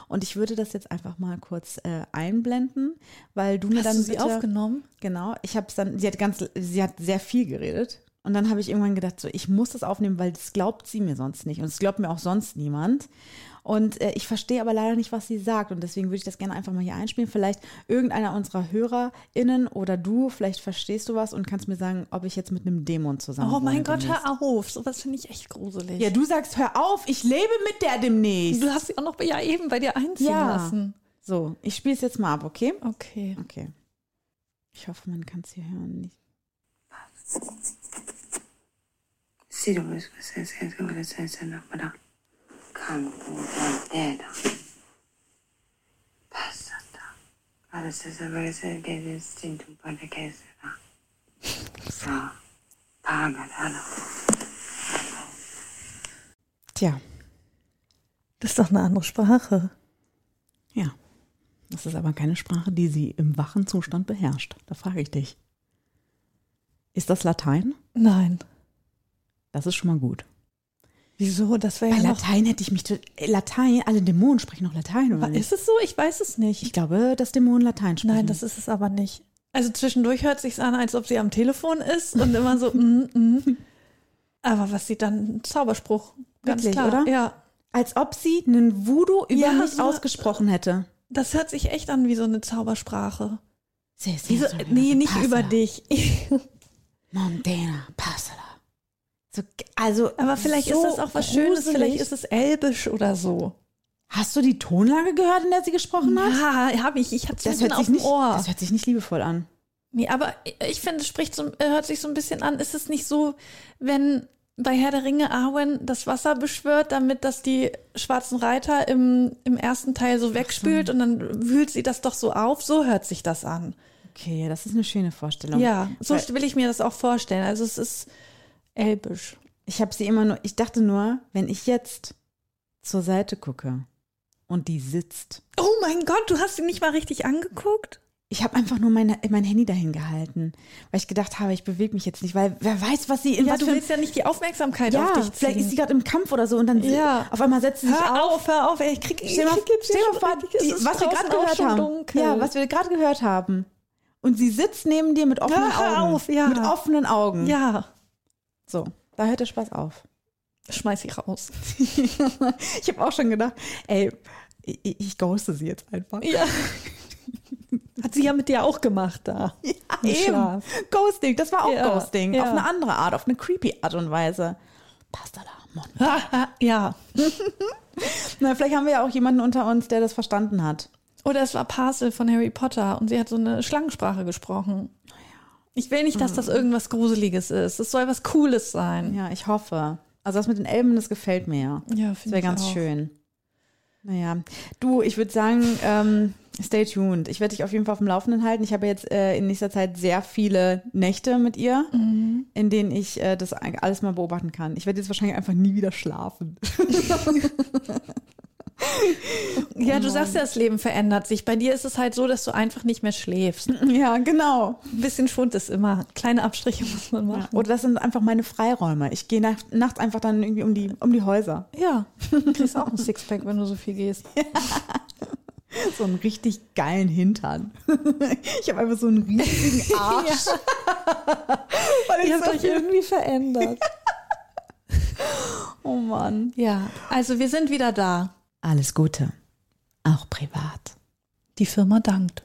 Und ich würde das jetzt einfach mal kurz äh, einblenden, weil du mir Hast dann du sie bitte- aufgenommen? Genau, ich habe es dann, sie hat ganz, sie hat sehr viel geredet. Und dann habe ich irgendwann gedacht, so, ich muss das aufnehmen, weil das glaubt sie mir sonst nicht. Und es glaubt mir auch sonst niemand. Und äh, ich verstehe aber leider nicht, was sie sagt. Und deswegen würde ich das gerne einfach mal hier einspielen. Vielleicht irgendeiner unserer HörerInnen oder du, vielleicht verstehst du was und kannst mir sagen, ob ich jetzt mit einem Dämon zusammen Oh mein Gott, demnächst. hör auf. Sowas finde ich echt gruselig. Ja, du sagst, hör auf, ich lebe mit der demnächst. Du hast sie auch noch ja eben bei dir einziehen Ja. lassen. So, ich spiele es jetzt mal ab, okay? Okay. Okay. Ich hoffe, man kann es hier hören. Tja, Das ist doch eine andere Sprache. ja. Das ist aber keine Sprache, die sie im wachen Zustand beherrscht. Da frage ich dich. Ist das Latein? Nein. Das ist schon mal gut. Wieso? Das wäre Bei ja noch. Latein hätte ich mich. äh, Latein, alle Dämonen sprechen noch Latein, oder? Ist es so? Ich weiß es nicht. Ich glaube, dass Dämonen Latein sprechen. Nein, das ist es aber nicht. Also zwischendurch hört sich an, als ob sie am Telefon ist und immer so, *laughs* mm, mm. Aber was sie dann, ein Zauberspruch. Ganz Wirklich, klar. oder? Ja. Als ob sie einen Voodoo über Ja, mich so- ausgesprochen hätte. Das hört sich echt an wie so eine Zaubersprache. Wieso? ja so- Nee, nicht über dich. *laughs* Montana, Passala. So, also, Aber vielleicht so ist das auch was Schönes. gruselig. Vielleicht ist es elbisch oder so. Hast du die Tonlage gehört, in der sie gesprochen hat? Ja, habe ich. Ich hatte es auf dem nicht, Ohr. das hört sich nicht liebevoll an. Nee, aber ich finde, es spricht so, äh, hört sich so ein bisschen an. Ist es nicht so, wenn bei Herr der Ringe Arwen das Wasser beschwört, damit das die schwarzen Reiter im, im ersten Teil so wegspült und dann wühlt sie das doch so auf? So hört sich das an. Okay, das ist eine schöne Vorstellung. Ja, so Weil- will ich mir das auch vorstellen. Also es ist elbisch. Ich habe sie immer nur, ich dachte nur, wenn ich jetzt zur Seite gucke und die sitzt, Oh mein Gott, du hast sie nicht mal richtig angeguckt? ich habe einfach nur meine, mein Handy dahin gehalten, weil ich gedacht habe, ich bewege mich jetzt nicht, weil wer weiß, was sie in Ja, was du willst ja nicht die Aufmerksamkeit ja, auf dich ziehen. vielleicht ist sie gerade im Kampf oder so und dann Ja. auf einmal setzt sie sich Hör auf. auf, hör auf, ey, ich krieg, ich krieg jetzt stell mal vor, die, was wir gerade gehört haben. dunkel. Ja, was wir gerade gehört haben. Und sie sitzt neben dir mit offenen Hör Augen. auf, ja. Mit offenen Augen. Ja, So, da hört der Spaß auf. schmeiß sie raus. *laughs* ich habe auch schon gedacht, ey, ich, ich ghoste sie jetzt einfach. Ja. Hat sie ja mit dir auch gemacht da. *laughs* Im Eben. Schlaf. Ghosting, das war auch Ja, Ghosting. ja. Auf eine andere Art, auf eine creepy Art und Weise. Pasta da, Mann. *laughs* ja. Na, vielleicht haben wir ja auch jemanden unter uns, der das verstanden hat. Oder es war Parcel von Harry Potter und sie hat so eine Schlangensprache gesprochen. Ich will nicht, dass das irgendwas Gruseliges ist. Es soll was Cooles sein. Ja, ich hoffe. Also das mit den Elben, das gefällt mir ja. Ja, Das finde wäre ich ganz auch. schön. Naja, du, ich würde sagen, ähm, stay tuned. Ich werde dich auf jeden Fall auf dem Laufenden halten. Ich habe jetzt äh, in nächster Zeit sehr viele Nächte mit ihr, Mhm. in denen ich äh, das alles mal beobachten kann. Ich werde jetzt wahrscheinlich einfach nie wieder schlafen. *laughs* Ja, du sagst ja, das Leben verändert sich. Bei dir ist es halt so, dass du einfach nicht mehr schläfst. *laughs* Ja, genau. Ein bisschen Schwund ist immer. Kleine Abstriche muss man machen. Oder das sind einfach meine Freiräume. Ich gehe nach, nachts einfach dann irgendwie um die, um die Häuser. Ja, du kriegst auch ein Sixpack, wenn du so viel gehst. *laughs* So einen richtig geilen Hintern. Ich habe einfach so einen riesigen *laughs* Arsch. Weil ich Ihr habt euch irgendwie verändert. oh Mann. Ja, also wir sind wieder da. Alles Gute. Auch privat. Die Firma dankt.